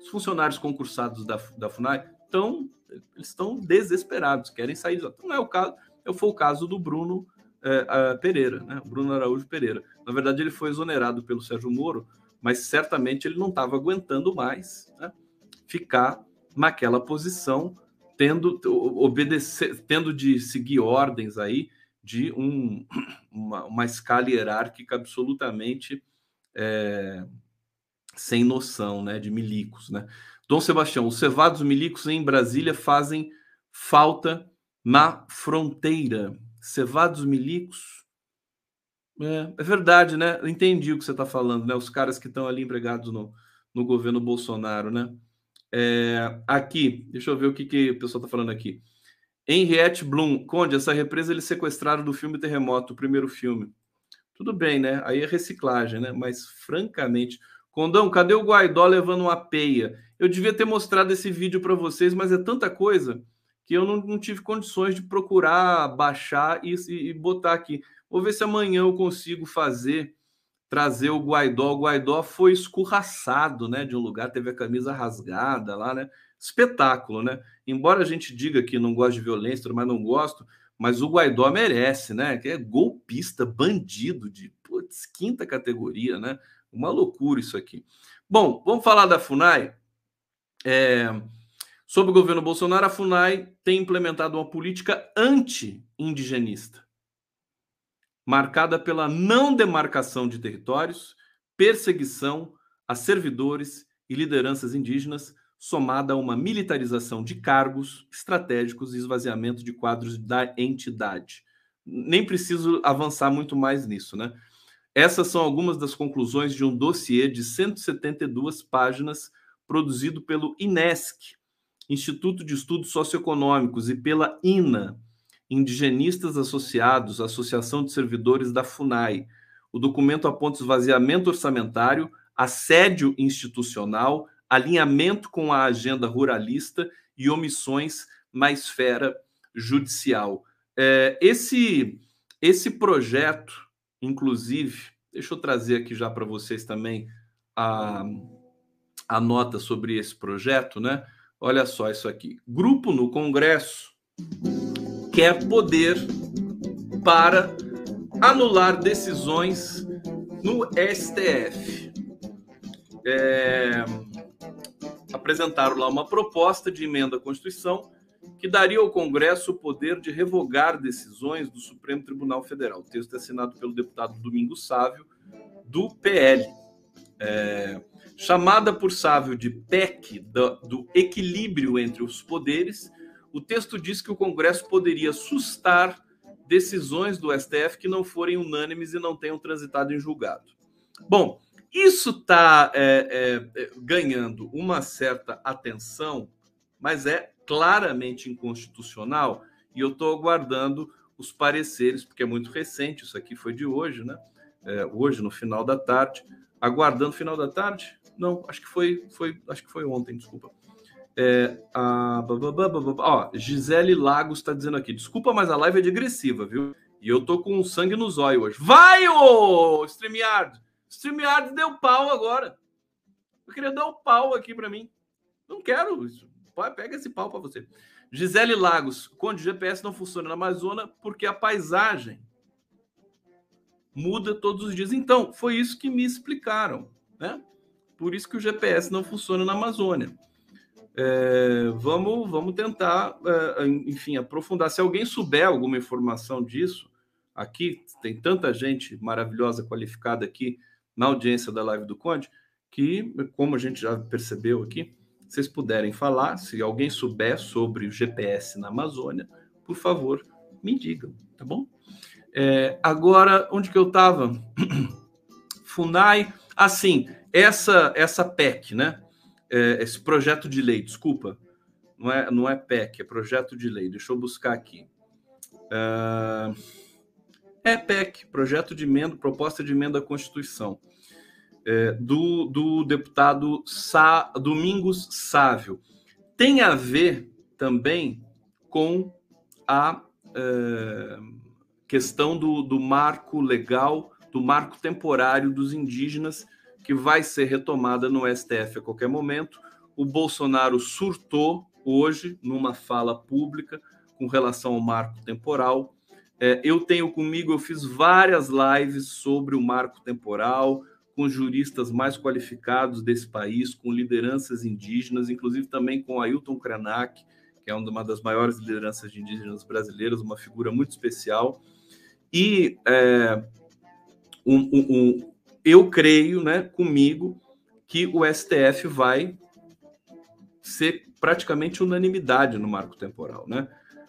Os funcionários concursados da, da FUNAI estão, eles estão desesperados, querem sair. Não é o caso, foi o caso do Bruno é, Pereira, né? Bruno Araújo Pereira. Na verdade, ele foi exonerado pelo Sérgio Moro, mas certamente ele não estava aguentando mais né? ficar naquela posição tendo obedecer, tendo de seguir ordens aí de um, uma, uma escala hierárquica absolutamente é, sem noção, né, de milicos, né? Dom Sebastião, os cevados milicos em Brasília fazem falta na fronteira. Cevados milicos? É, é verdade, né? Entendi o que você está falando, né? Os caras que estão ali empregados no, no governo Bolsonaro, né? É, aqui, deixa eu ver o que, que o pessoal está falando aqui. Henriette Bloom, Conde, essa represa eles sequestraram do filme Terremoto, o primeiro filme. Tudo bem, né? Aí é reciclagem, né? Mas, francamente, Condão, cadê o Guaidó levando uma peia? Eu devia ter mostrado esse vídeo para vocês, mas é tanta coisa que eu não, não tive condições de procurar, baixar e, e, botar aqui. Vou ver se amanhã eu consigo fazer trazer o Guaidó. O Guaidó foi escorraçado, né, de um lugar, teve a camisa rasgada lá, né? Espetáculo, né? Embora a gente diga que não gosta de violência, mas não gosto, mas o Guaidó merece, né? Que é golpista, bandido de putz, quinta categoria, né? Uma loucura isso aqui. Bom, vamos falar da FUNAI. É, sob o governo Bolsonaro, a FUNAI tem implementado uma política anti-indigenista marcada pela não demarcação de territórios, perseguição a servidores e lideranças indígenas, somada a uma militarização de cargos estratégicos e esvaziamento de quadros da entidade. Nem preciso avançar muito mais nisso, né? Essas são algumas das conclusões de um dossiê de 172 páginas produzido pelo INESC, Instituto de Estudos Socioeconômicos, e pela INA, indigenistas associados Associação de Servidores da FUNAI. O documento aponta esvaziamento orçamentário, assédio institucional, alinhamento com a agenda ruralista e omissões na esfera judicial. É, esse, esse projeto, inclusive, deixa eu trazer aqui já para vocês também a, a nota sobre esse projeto, né? Olha só isso aqui. Grupo no Congresso quer poder para anular decisões no STF. É, apresentaram lá uma proposta de emenda à Constituição que daria ao Congresso o poder de revogar decisões do Supremo Tribunal Federal. O texto é assinado pelo deputado Domingos Sávio, do PL. É, chamada por Sávio de PEC do, do equilíbrio entre os poderes, o texto diz que o Congresso poderia sustar decisões do STF que não forem unânimes e não tenham transitado em julgado. Bom, isso está é, é, é, ganhando uma certa atenção, mas é claramente inconstitucional e eu estou aguardando os pareceres, porque é muito recente, isso aqui foi de hoje, né? É, hoje, no final da tarde. Aguardando final da tarde? Não, acho que foi, foi, acho que foi ontem, desculpa. É, a... Ó, Gisele Lagos está dizendo aqui: desculpa, mas a live é digressiva, viu? E eu tô com sangue no zóio hoje. Vai, ô StreamYard! StreamYard deu pau agora. Eu queria dar um pau aqui para mim. Não quero isso. Pega esse pau para você. Gisele Lagos, quando o GPS não funciona na Amazônia, porque a paisagem muda todos os dias. Então, foi isso que me explicaram, né? Por isso que o GPS não funciona na Amazônia. É, vamos, vamos tentar, é, enfim, aprofundar. Se alguém souber alguma informação disso, aqui tem tanta gente maravilhosa, qualificada aqui na audiência da live do Conde, que, como a gente já percebeu aqui, vocês puderem falar, se alguém souber sobre o GPS na Amazônia, por favor, me digam, tá bom? É, agora, onde que eu estava? (clears throat) FUNAI, assim, essa essa PEC, né? é, esse projeto de lei, desculpa, não é, não é PEC, é projeto de lei. Deixa eu buscar aqui. Uh, é PEC, projeto de emenda, proposta de emenda à Constituição, é, do, do deputado Sá, Domingos Sávio. Tem a ver também com a é, questão do, do marco legal, do marco temporário dos indígenas que vai ser retomada no STF a qualquer momento. O Bolsonaro surtou hoje numa fala pública com relação ao marco temporal. É, eu tenho comigo, eu fiz várias lives sobre o marco temporal com juristas mais qualificados desse país, com lideranças indígenas, inclusive também com Ailton Krenak, que é uma das maiores lideranças de indígenas brasileiras, uma figura muito especial. E é, um, um, eu creio, né, comigo, que o STF vai ser praticamente unanimidade no marco temporal, né?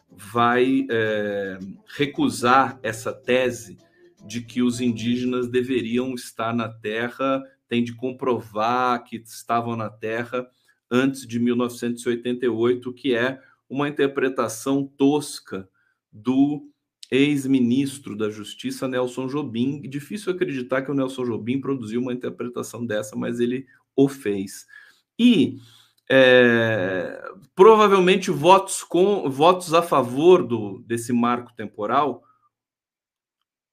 Vai é, recusar essa tese de que os indígenas deveriam estar na Terra, tem de comprovar que estavam na Terra antes de 1988, que é uma interpretação tosca do ex-ministro da Justiça Nelson Jobim. Difícil acreditar que o Nelson Jobim produziu uma interpretação dessa, mas ele o fez. E é, provavelmente votos com votos a favor do, desse marco temporal,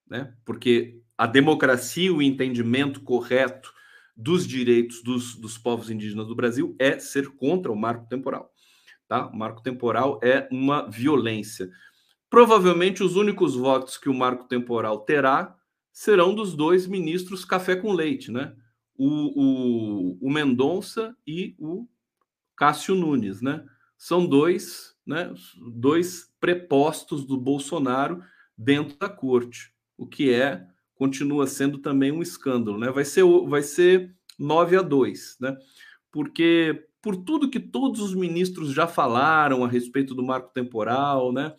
né? Porque a democracia, o entendimento correto dos direitos dos, dos povos indígenas do Brasil é ser contra o marco temporal. Tá? O marco temporal é uma violência. Provavelmente os únicos votos que o marco temporal terá serão dos dois ministros café com leite, né? O, o, o Mendonça e o Cássio Nunes, né? São dois, né? Dois prepostos do Bolsonaro dentro da corte, o que é continua sendo também um escândalo, né? Vai ser vai ser 9 a 2, né? Porque por tudo que todos os ministros já falaram a respeito do marco temporal, né?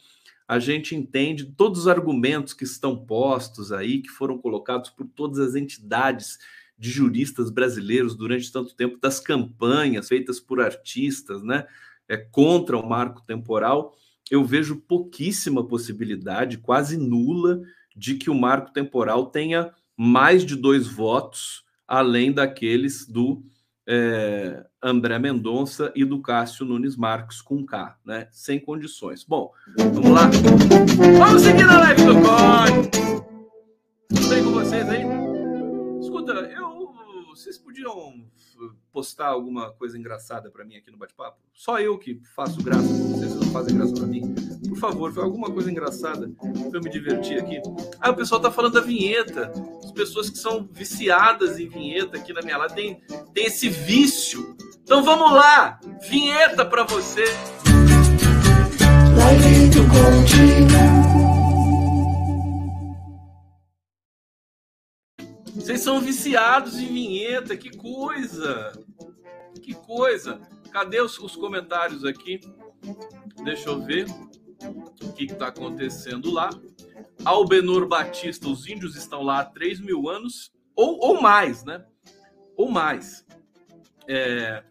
A gente entende todos os argumentos que estão postos aí, que foram colocados por todas as entidades de juristas brasileiros durante tanto tempo, das campanhas feitas por artistas, né, é, contra o marco temporal, eu vejo pouquíssima possibilidade, quase nula, de que o marco temporal tenha mais de dois votos, além daqueles do é, André Mendonça e do Cássio Nunes Marques com K, né? Sem condições. Bom, vamos lá. Vamos seguir na live do Código. Tudo bem com vocês aí? Escuta, eu, vocês podiam postar alguma coisa engraçada para mim aqui no bate-papo? Só eu que faço graça, vocês não fazem graça para mim. Por favor, foi alguma coisa engraçada para eu me divertir aqui. Ah, o pessoal tá falando da vinheta. As pessoas que são viciadas em vinheta aqui na minha live tem, tem esse vício. Então vamos lá, vinheta para você. Live do Vocês são viciados em vinheta, que coisa! Que coisa! Cadê os, os comentários aqui? Deixa eu ver o que está acontecendo lá. Albenor Batista, os índios estão lá há 3 mil anos, ou, ou mais, né? Ou mais. É,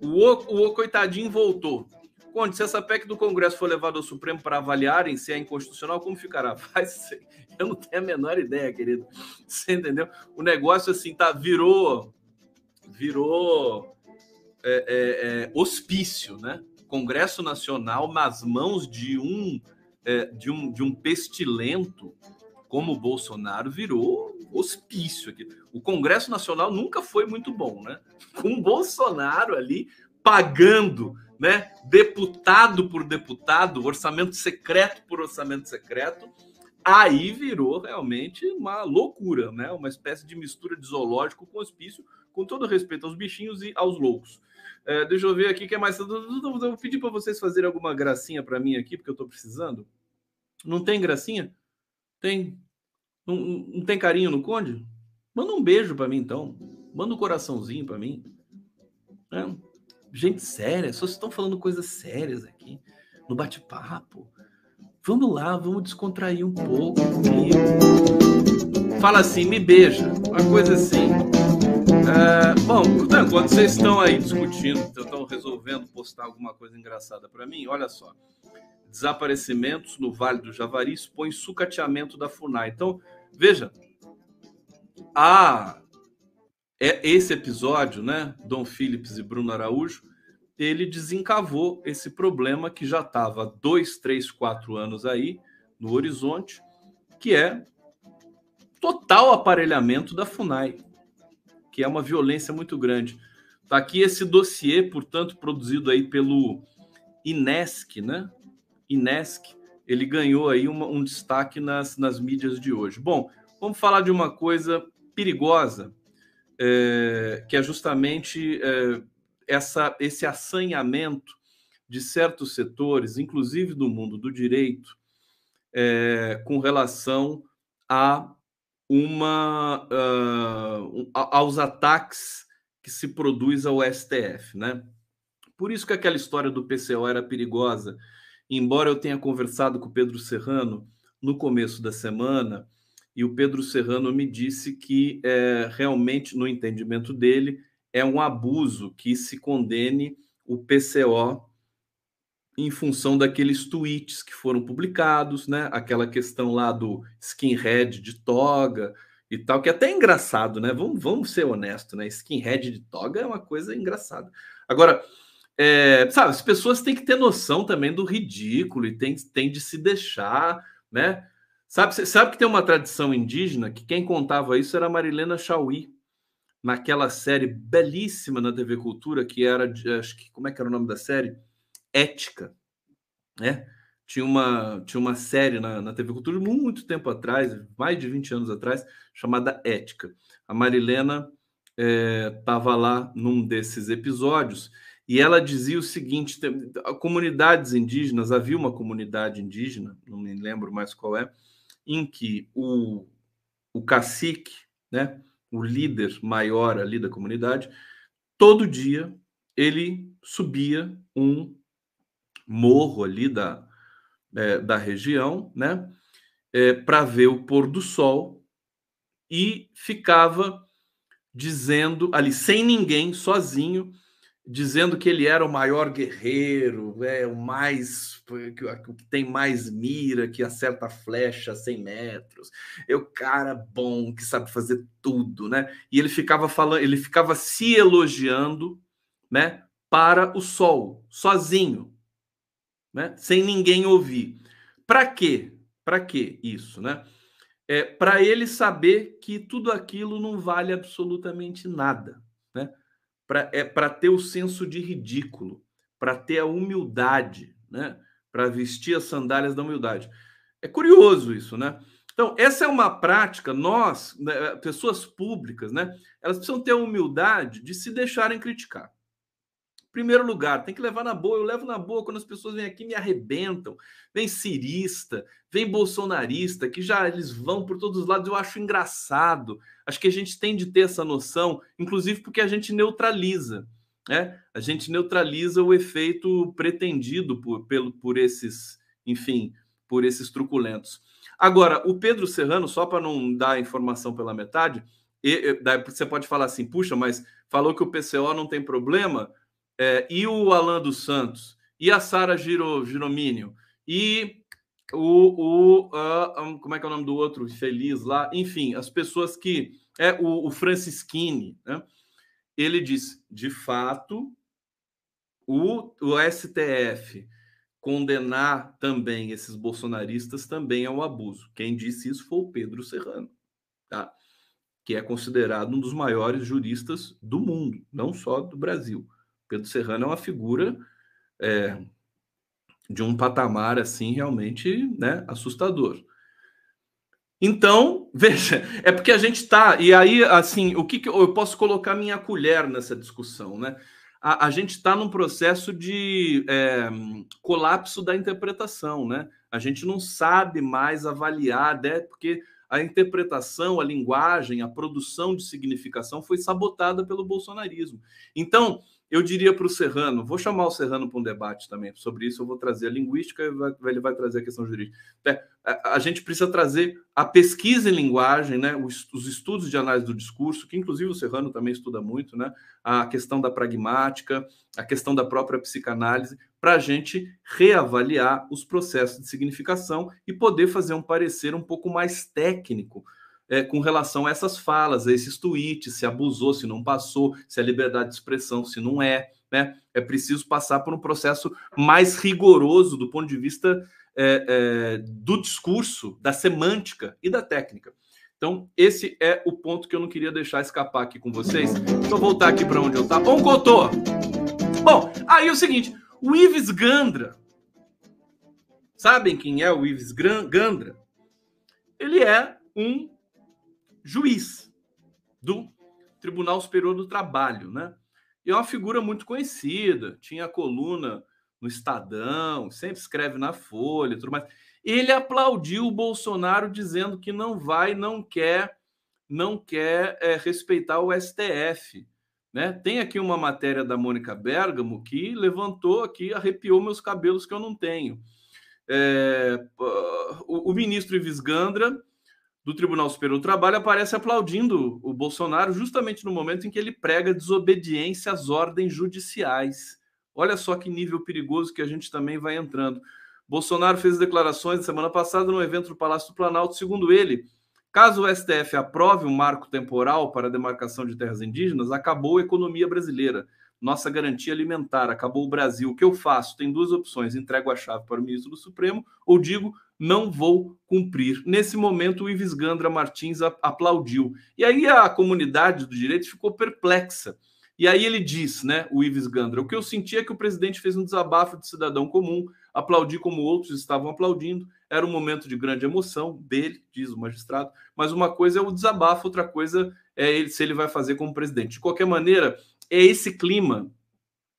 o, o, o coitadinho voltou. Conde, se essa PEC do Congresso for levada ao Supremo para avaliarem se é inconstitucional, como ficará? (laughs) Vai ser. (laughs) Eu não tenho a menor ideia, querido. Você entendeu? O negócio assim tá virou virou é, é, é, hospício, né? Congresso Nacional nas mãos de um é, de um de um pestilento como o Bolsonaro virou hospício aqui. O Congresso Nacional nunca foi muito bom, né? Com o Bolsonaro ali pagando, né? Deputado por deputado, orçamento secreto por orçamento secreto aí virou realmente uma loucura, né? Uma espécie de mistura de zoológico com hospício, com todo respeito aos bichinhos e aos loucos. É, deixa eu ver aqui o que é mais. Eu vou pedir para vocês fazerem alguma gracinha para mim aqui, porque eu estou precisando. Não tem gracinha? Tem. Não, não, tem carinho no Conde? Manda um beijo para mim, então. Manda um coraçãozinho para mim. É. Gente séria, só estão falando coisas sérias aqui no bate-papo. Vamos lá, vamos descontrair um pouco comigo. Fala assim, me beija, uma coisa assim. É, bom, quando vocês estão aí discutindo, estão resolvendo postar alguma coisa engraçada para mim, olha só. Desaparecimentos no Vale do Javari expõe sucateamento da FUNAI. Então, veja, a, é esse episódio, né, Dom Phillips e Bruno Araújo, ele desencavou esse problema que já estava dois, três, quatro anos aí no horizonte, que é total aparelhamento da FUNAI, que é uma violência muito grande. Está aqui esse dossiê, portanto, produzido aí pelo Inesc, né? Inesc, ele ganhou aí uma, um destaque nas, nas mídias de hoje. Bom, vamos falar de uma coisa perigosa, é, que é justamente é, essa, esse assanhamento de certos setores, inclusive do mundo do direito, é, com relação a uma uh, aos ataques que se produz ao STF, né? Por isso que aquela história do PCO era perigosa, embora eu tenha conversado com o Pedro Serrano no começo da semana, e o Pedro Serrano me disse que é, realmente, no entendimento dele, é um abuso que se condene o PCO em função daqueles tweets que foram publicados, né? Aquela questão lá do skinhead de toga e tal, que é até engraçado, né? Vamos, vamos ser honestos, né? Skinhead de toga é uma coisa engraçada. Agora, é, sabe, as pessoas têm que ter noção também do ridículo e tem, tem de se deixar, né? Sabe, sabe que tem uma tradição indígena que quem contava isso era Marilena Chauí, naquela série belíssima na TV Cultura, que era, acho que, como é que era o nome da série? Ética, né? Tinha uma, tinha uma série na, na TV Cultura muito tempo atrás, mais de 20 anos atrás, chamada Ética. A Marilena estava é, lá num desses episódios e ela dizia o seguinte: comunidades indígenas, havia uma comunidade indígena, não me lembro mais qual é, em que o, o cacique, né, o líder maior ali da comunidade, todo dia ele subia um morro ali da, é, da região, né, é, para ver o pôr do sol e ficava dizendo ali sem ninguém, sozinho, dizendo que ele era o maior guerreiro, é o mais que, tem mais mira, que acerta a flecha a 100 metros, é o cara bom que sabe fazer tudo, né? E ele ficava falando, ele ficava se elogiando, né, para o sol, sozinho, né, sem ninguém ouvir. Para quê? Para que isso, né? É para ele saber que tudo aquilo não vale absolutamente nada, né? Pra, é para ter o senso de ridículo, para ter a humildade, né? Para vestir as sandálias da humildade. É curioso isso, né? Então, essa é uma prática, nós, né, pessoas públicas, né? Elas precisam ter a humildade de se deixarem criticar primeiro lugar, tem que levar na boa. Eu levo na boa quando as pessoas vêm aqui me arrebentam. Vem cirista, vem bolsonarista, que já eles vão por todos os lados. Eu acho engraçado. Acho que a gente tem de ter essa noção, inclusive porque a gente neutraliza. Né? A gente neutraliza o efeito pretendido por, pelo, por esses, enfim, por esses truculentos. Agora, o Pedro Serrano, só para não dar a informação pela metade, e, e, você pode falar assim, puxa, mas falou que o PCO não tem problema, é, e o Alan dos Santos, e a Sara Giro, Giromínio, e o, o uh, como é que é o nome do outro feliz lá, enfim, as pessoas que é o, o Francisquini, né? Ele diz, de fato, o, o STF condenar também esses bolsonaristas também é um abuso. Quem disse isso foi o Pedro Serrano, tá? Que é considerado um dos maiores juristas do mundo, não só do Brasil. Pedro Serrano é uma figura é, de um patamar assim realmente né, assustador. Então, (laughs) veja, é porque a gente está. E aí, assim, o que, que, eu posso colocar minha colher nessa discussão, né? A, a gente está num processo de é, colapso da interpretação, né? A gente não sabe mais avaliar, né? porque a interpretação, a linguagem, a produção de significação foi sabotada pelo bolsonarismo. Então, eu diria para o Serrano, vou chamar o Serrano para um debate também sobre isso, eu vou trazer a linguística ele vai trazer a questão jurídica. É, a, gente precisa trazer a pesquisa em linguagem, né, os, os, estudos de análise do discurso, que inclusive o Serrano também estuda muito, né, a questão da pragmática, a questão da própria psicanálise, para a gente reavaliar os processos de significação e poder fazer um parecer um pouco mais técnico é, com relação a essas falas, a esses tweets, se abusou, se não passou, se é liberdade de expressão, se não é. Né? É preciso passar por um processo mais rigoroso do ponto de vista é, é, do discurso, da semântica e da técnica. Então, esse é o ponto que eu não queria deixar escapar aqui com vocês. Eu voltar aqui para onde eu estava. Bom, Cotô! Bom, aí é o seguinte: o Ives Gandra. Sabem quem é o Ives Gandra? Ele é um juiz do Tribunal Superior do Trabalho, né? E é uma figura muito conhecida, tinha coluna no Estadão, sempre escreve na Folha, tudo mais. Ele aplaudiu o Bolsonaro dizendo que não vai, não quer, não quer é, respeitar o STF. Né? Tem aqui uma matéria da Mônica Bergamo que levantou aqui, arrepiou meus cabelos que eu não tenho. É, o, o ministro Ives Gandra do Tribunal Superior do Trabalho aparece aplaudindo o Bolsonaro justamente no momento em que ele prega desobediência às ordens judiciais. Olha só que nível perigoso que a gente também vai entrando. Bolsonaro fez declarações na semana passada no evento do Palácio do Planalto, segundo ele, caso o STF aprove um marco temporal para a demarcação de terras indígenas, acabou a economia brasileira nossa garantia alimentar, acabou o Brasil. O que eu faço? Tem duas opções: entrego a chave para o ministro do Supremo ou digo não vou cumprir. Nesse momento, o Ives Gandra Martins aplaudiu. E aí a comunidade do direito ficou perplexa. E aí ele diz, né, o Ives Gandra, o que eu senti é que o presidente fez um desabafo de cidadão comum, aplaudi como outros estavam aplaudindo, era um momento de grande emoção dele, diz o magistrado, mas uma coisa é o desabafo, outra coisa é ele se ele vai fazer como presidente. De qualquer maneira, é esse clima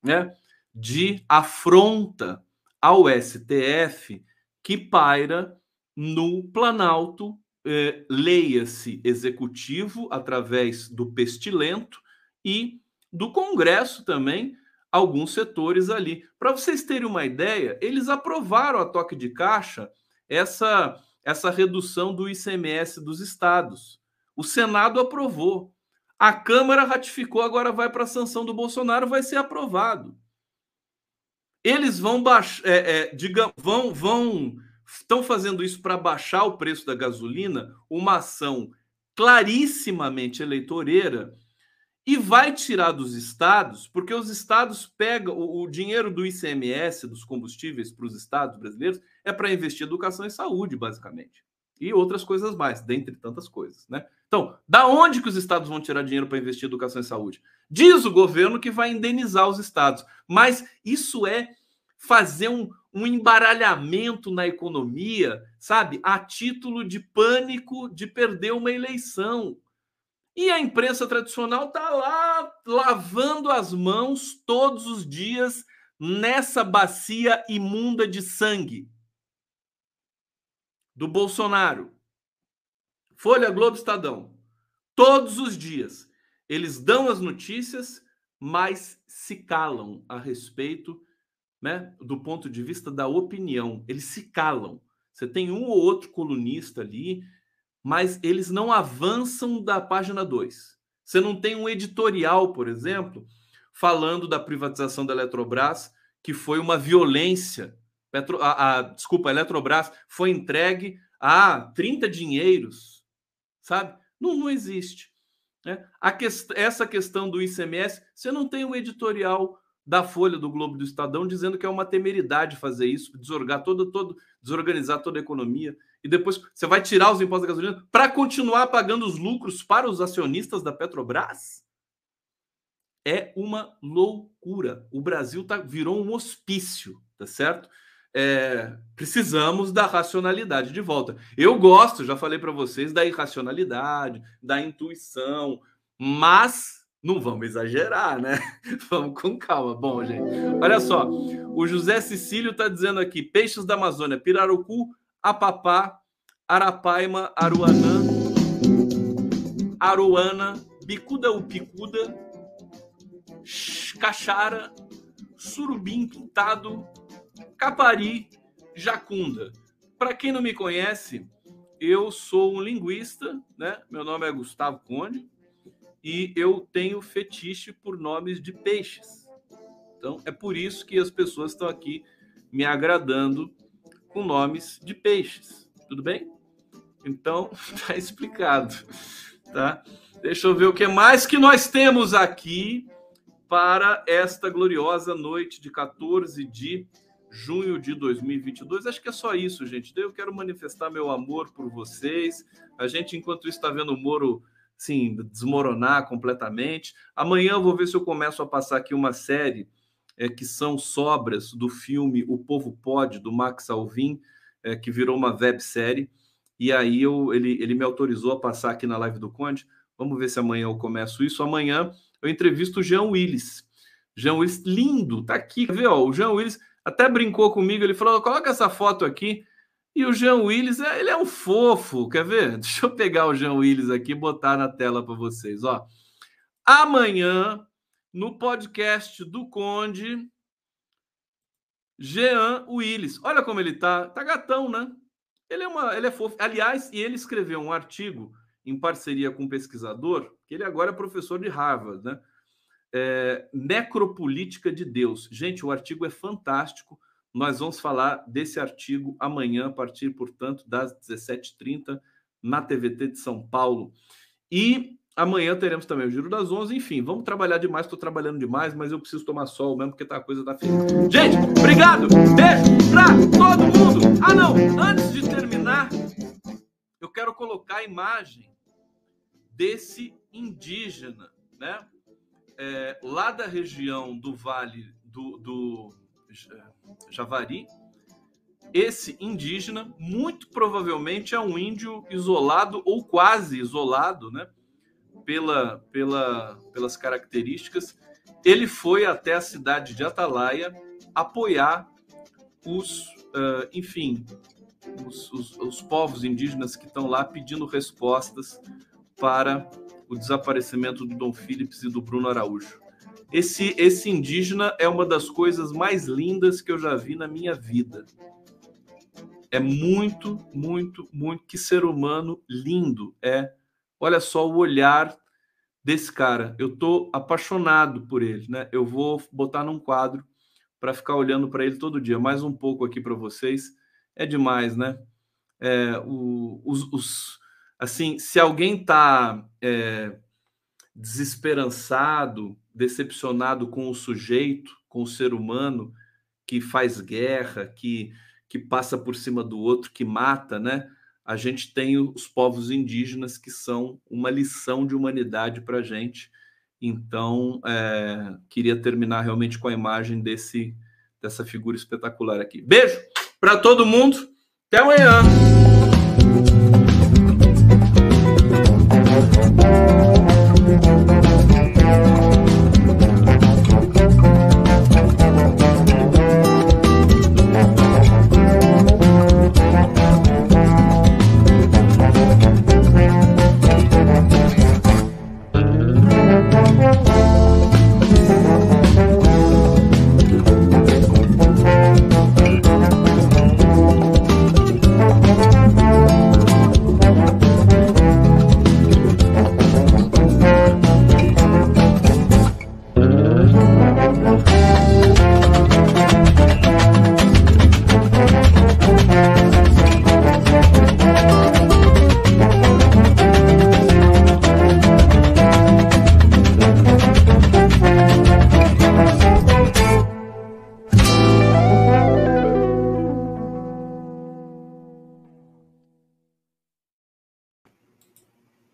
né, de afronta ao STF que paira no Planalto, eh, leia-se executivo através do pestilento e do Congresso também, alguns setores ali. Para vocês terem uma ideia, eles aprovaram a toque de caixa essa, essa redução do ICMS dos estados. O Senado aprovou. A Câmara ratificou, agora vai para a sanção do Bolsonaro, vai ser aprovado. Eles vão baixar, é, é, diga, vão, vão, estão fazendo isso para baixar o preço da gasolina, uma ação clarissimamente eleitoreira e vai tirar dos estados, porque os estados pegam o, o dinheiro do ICMS, dos combustíveis para os estados brasileiros, é para investir em educação e saúde, basicamente. E outras coisas mais, dentre tantas coisas, né? Então, da onde que os estados vão tirar dinheiro para investir em educação e saúde? Diz o governo que vai indenizar os estados, mas isso é fazer um, um embaralhamento na economia, sabe? A título de pânico de perder uma eleição. E a imprensa tradicional está lá lavando as mãos todos os dias nessa bacia imunda de sangue do Bolsonaro. Folha Globo Estadão. Todos os dias eles dão as notícias, mas se calam a respeito, né, do ponto de vista da opinião. Eles se calam. Você tem um ou outro colunista ali mas eles não avançam da página 2. Você não tem um editorial, por exemplo, falando da privatização da Eletrobras, que foi uma violência. Petro, a, a, desculpa, a Eletrobras foi entregue a 30 dinheiros, sabe? Não, não existe. Né? Que, essa questão do ICMS, você não tem um editorial da Folha, do Globo do Estadão, dizendo que é uma temeridade fazer isso, desorgar todo, todo, desorganizar toda a economia. E depois você vai tirar os impostos da gasolina para continuar pagando os lucros para os acionistas da Petrobras? É uma loucura. O Brasil tá, virou um hospício, tá certo? É, precisamos da racionalidade de volta. Eu gosto, já falei para vocês, da irracionalidade, da intuição, mas não vamos exagerar, né? (laughs) Vamos com calma. Bom, gente, olha só. O José Cecílio está dizendo aqui: peixes da Amazônia, pirarucu, apapá, arapaima, aruanã, aruana, bicuda upicuda, caixara, surubim pintado, capari, jacunda. Para quem não me conhece, eu sou um linguista, né? Meu nome é Gustavo Conde e eu tenho fetiche por nomes de peixes. Então é por isso que as pessoas estão aqui me agradando com nomes de peixes. Tudo bem? Então (laughs) tá explicado, tá? Deixa eu ver o que mais que nós temos aqui para esta gloriosa noite de 14 de junho de 2022. Acho que é só isso, gente. Eu quero manifestar meu amor por vocês. A gente, enquanto isso, está vendo o Moro sim, desmoronar completamente. Amanhã eu vou ver se eu começo a passar aqui uma série é, que são sobras do filme O Povo Pode, do Max Alvim, é, que virou uma websérie. E aí eu, ele, ele me autorizou a passar aqui na live do Conde. Vamos ver se amanhã eu começo isso. Amanhã eu entrevisto o Jean Willis. Jean Willis, lindo, tá aqui. Ver, ó, o Jean Willis até brincou comigo, ele falou: coloca essa foto aqui. E o Jean Willis, é, ele é um fofo. Quer ver? (laughs) Deixa eu pegar o Jean Willis aqui e botar na tela para vocês. Ó. Amanhã, no podcast do Conde, Jean Willis. Olha como ele tá. Tá gatão, né? Ele é, uma, ele é fofo. Aliás, e ele escreveu um artigo em parceria com um pesquisador, que ele agora é professor de Harvard, né? É, Necropolítica de Deus. Gente, o artigo é fantástico. Nós vamos falar desse artigo amanhã, a partir, portanto, das 17h30, na TVT de São Paulo. E amanhã teremos também o Giro das 11. Enfim, vamos trabalhar demais. Estou trabalhando demais, mas eu preciso tomar sol mesmo, porque tá, a coisa tá feia. Gente, obrigado. Beijo pra todo mundo. Ah, não. Antes de terminar, eu quero colocar a imagem desse indígena, né? É, lá da região do Vale do, do Javari. Esse indígena, muito provavelmente, é um índio isolado ou quase isolado, né? Pela, pela, pelas características. Ele foi até a cidade de Atalaia apoiar os, uh, enfim, os, os, os povos indígenas que estão lá pedindo respostas para o desaparecimento do Dom Philips e do Bruno Araújo. Esse, esse indígena é uma das coisas mais lindas que eu já vi na minha vida. É muito, muito, muito. Que ser humano lindo é. Olha só o olhar desse cara. Eu tô apaixonado por ele, né? Eu vou botar num quadro para ficar olhando para ele todo dia. Mais um pouco aqui para vocês. É demais, né? É, o, os, os, assim, se alguém está é, desesperançado, decepcionado com o sujeito, com o ser humano que faz guerra, que, que passa por cima do outro, que mata, né? A gente tem os povos indígenas que são uma lição de humanidade para a gente. Então, é, queria terminar realmente com a imagem desse dessa figura espetacular aqui. Beijo para todo mundo. Até amanhã.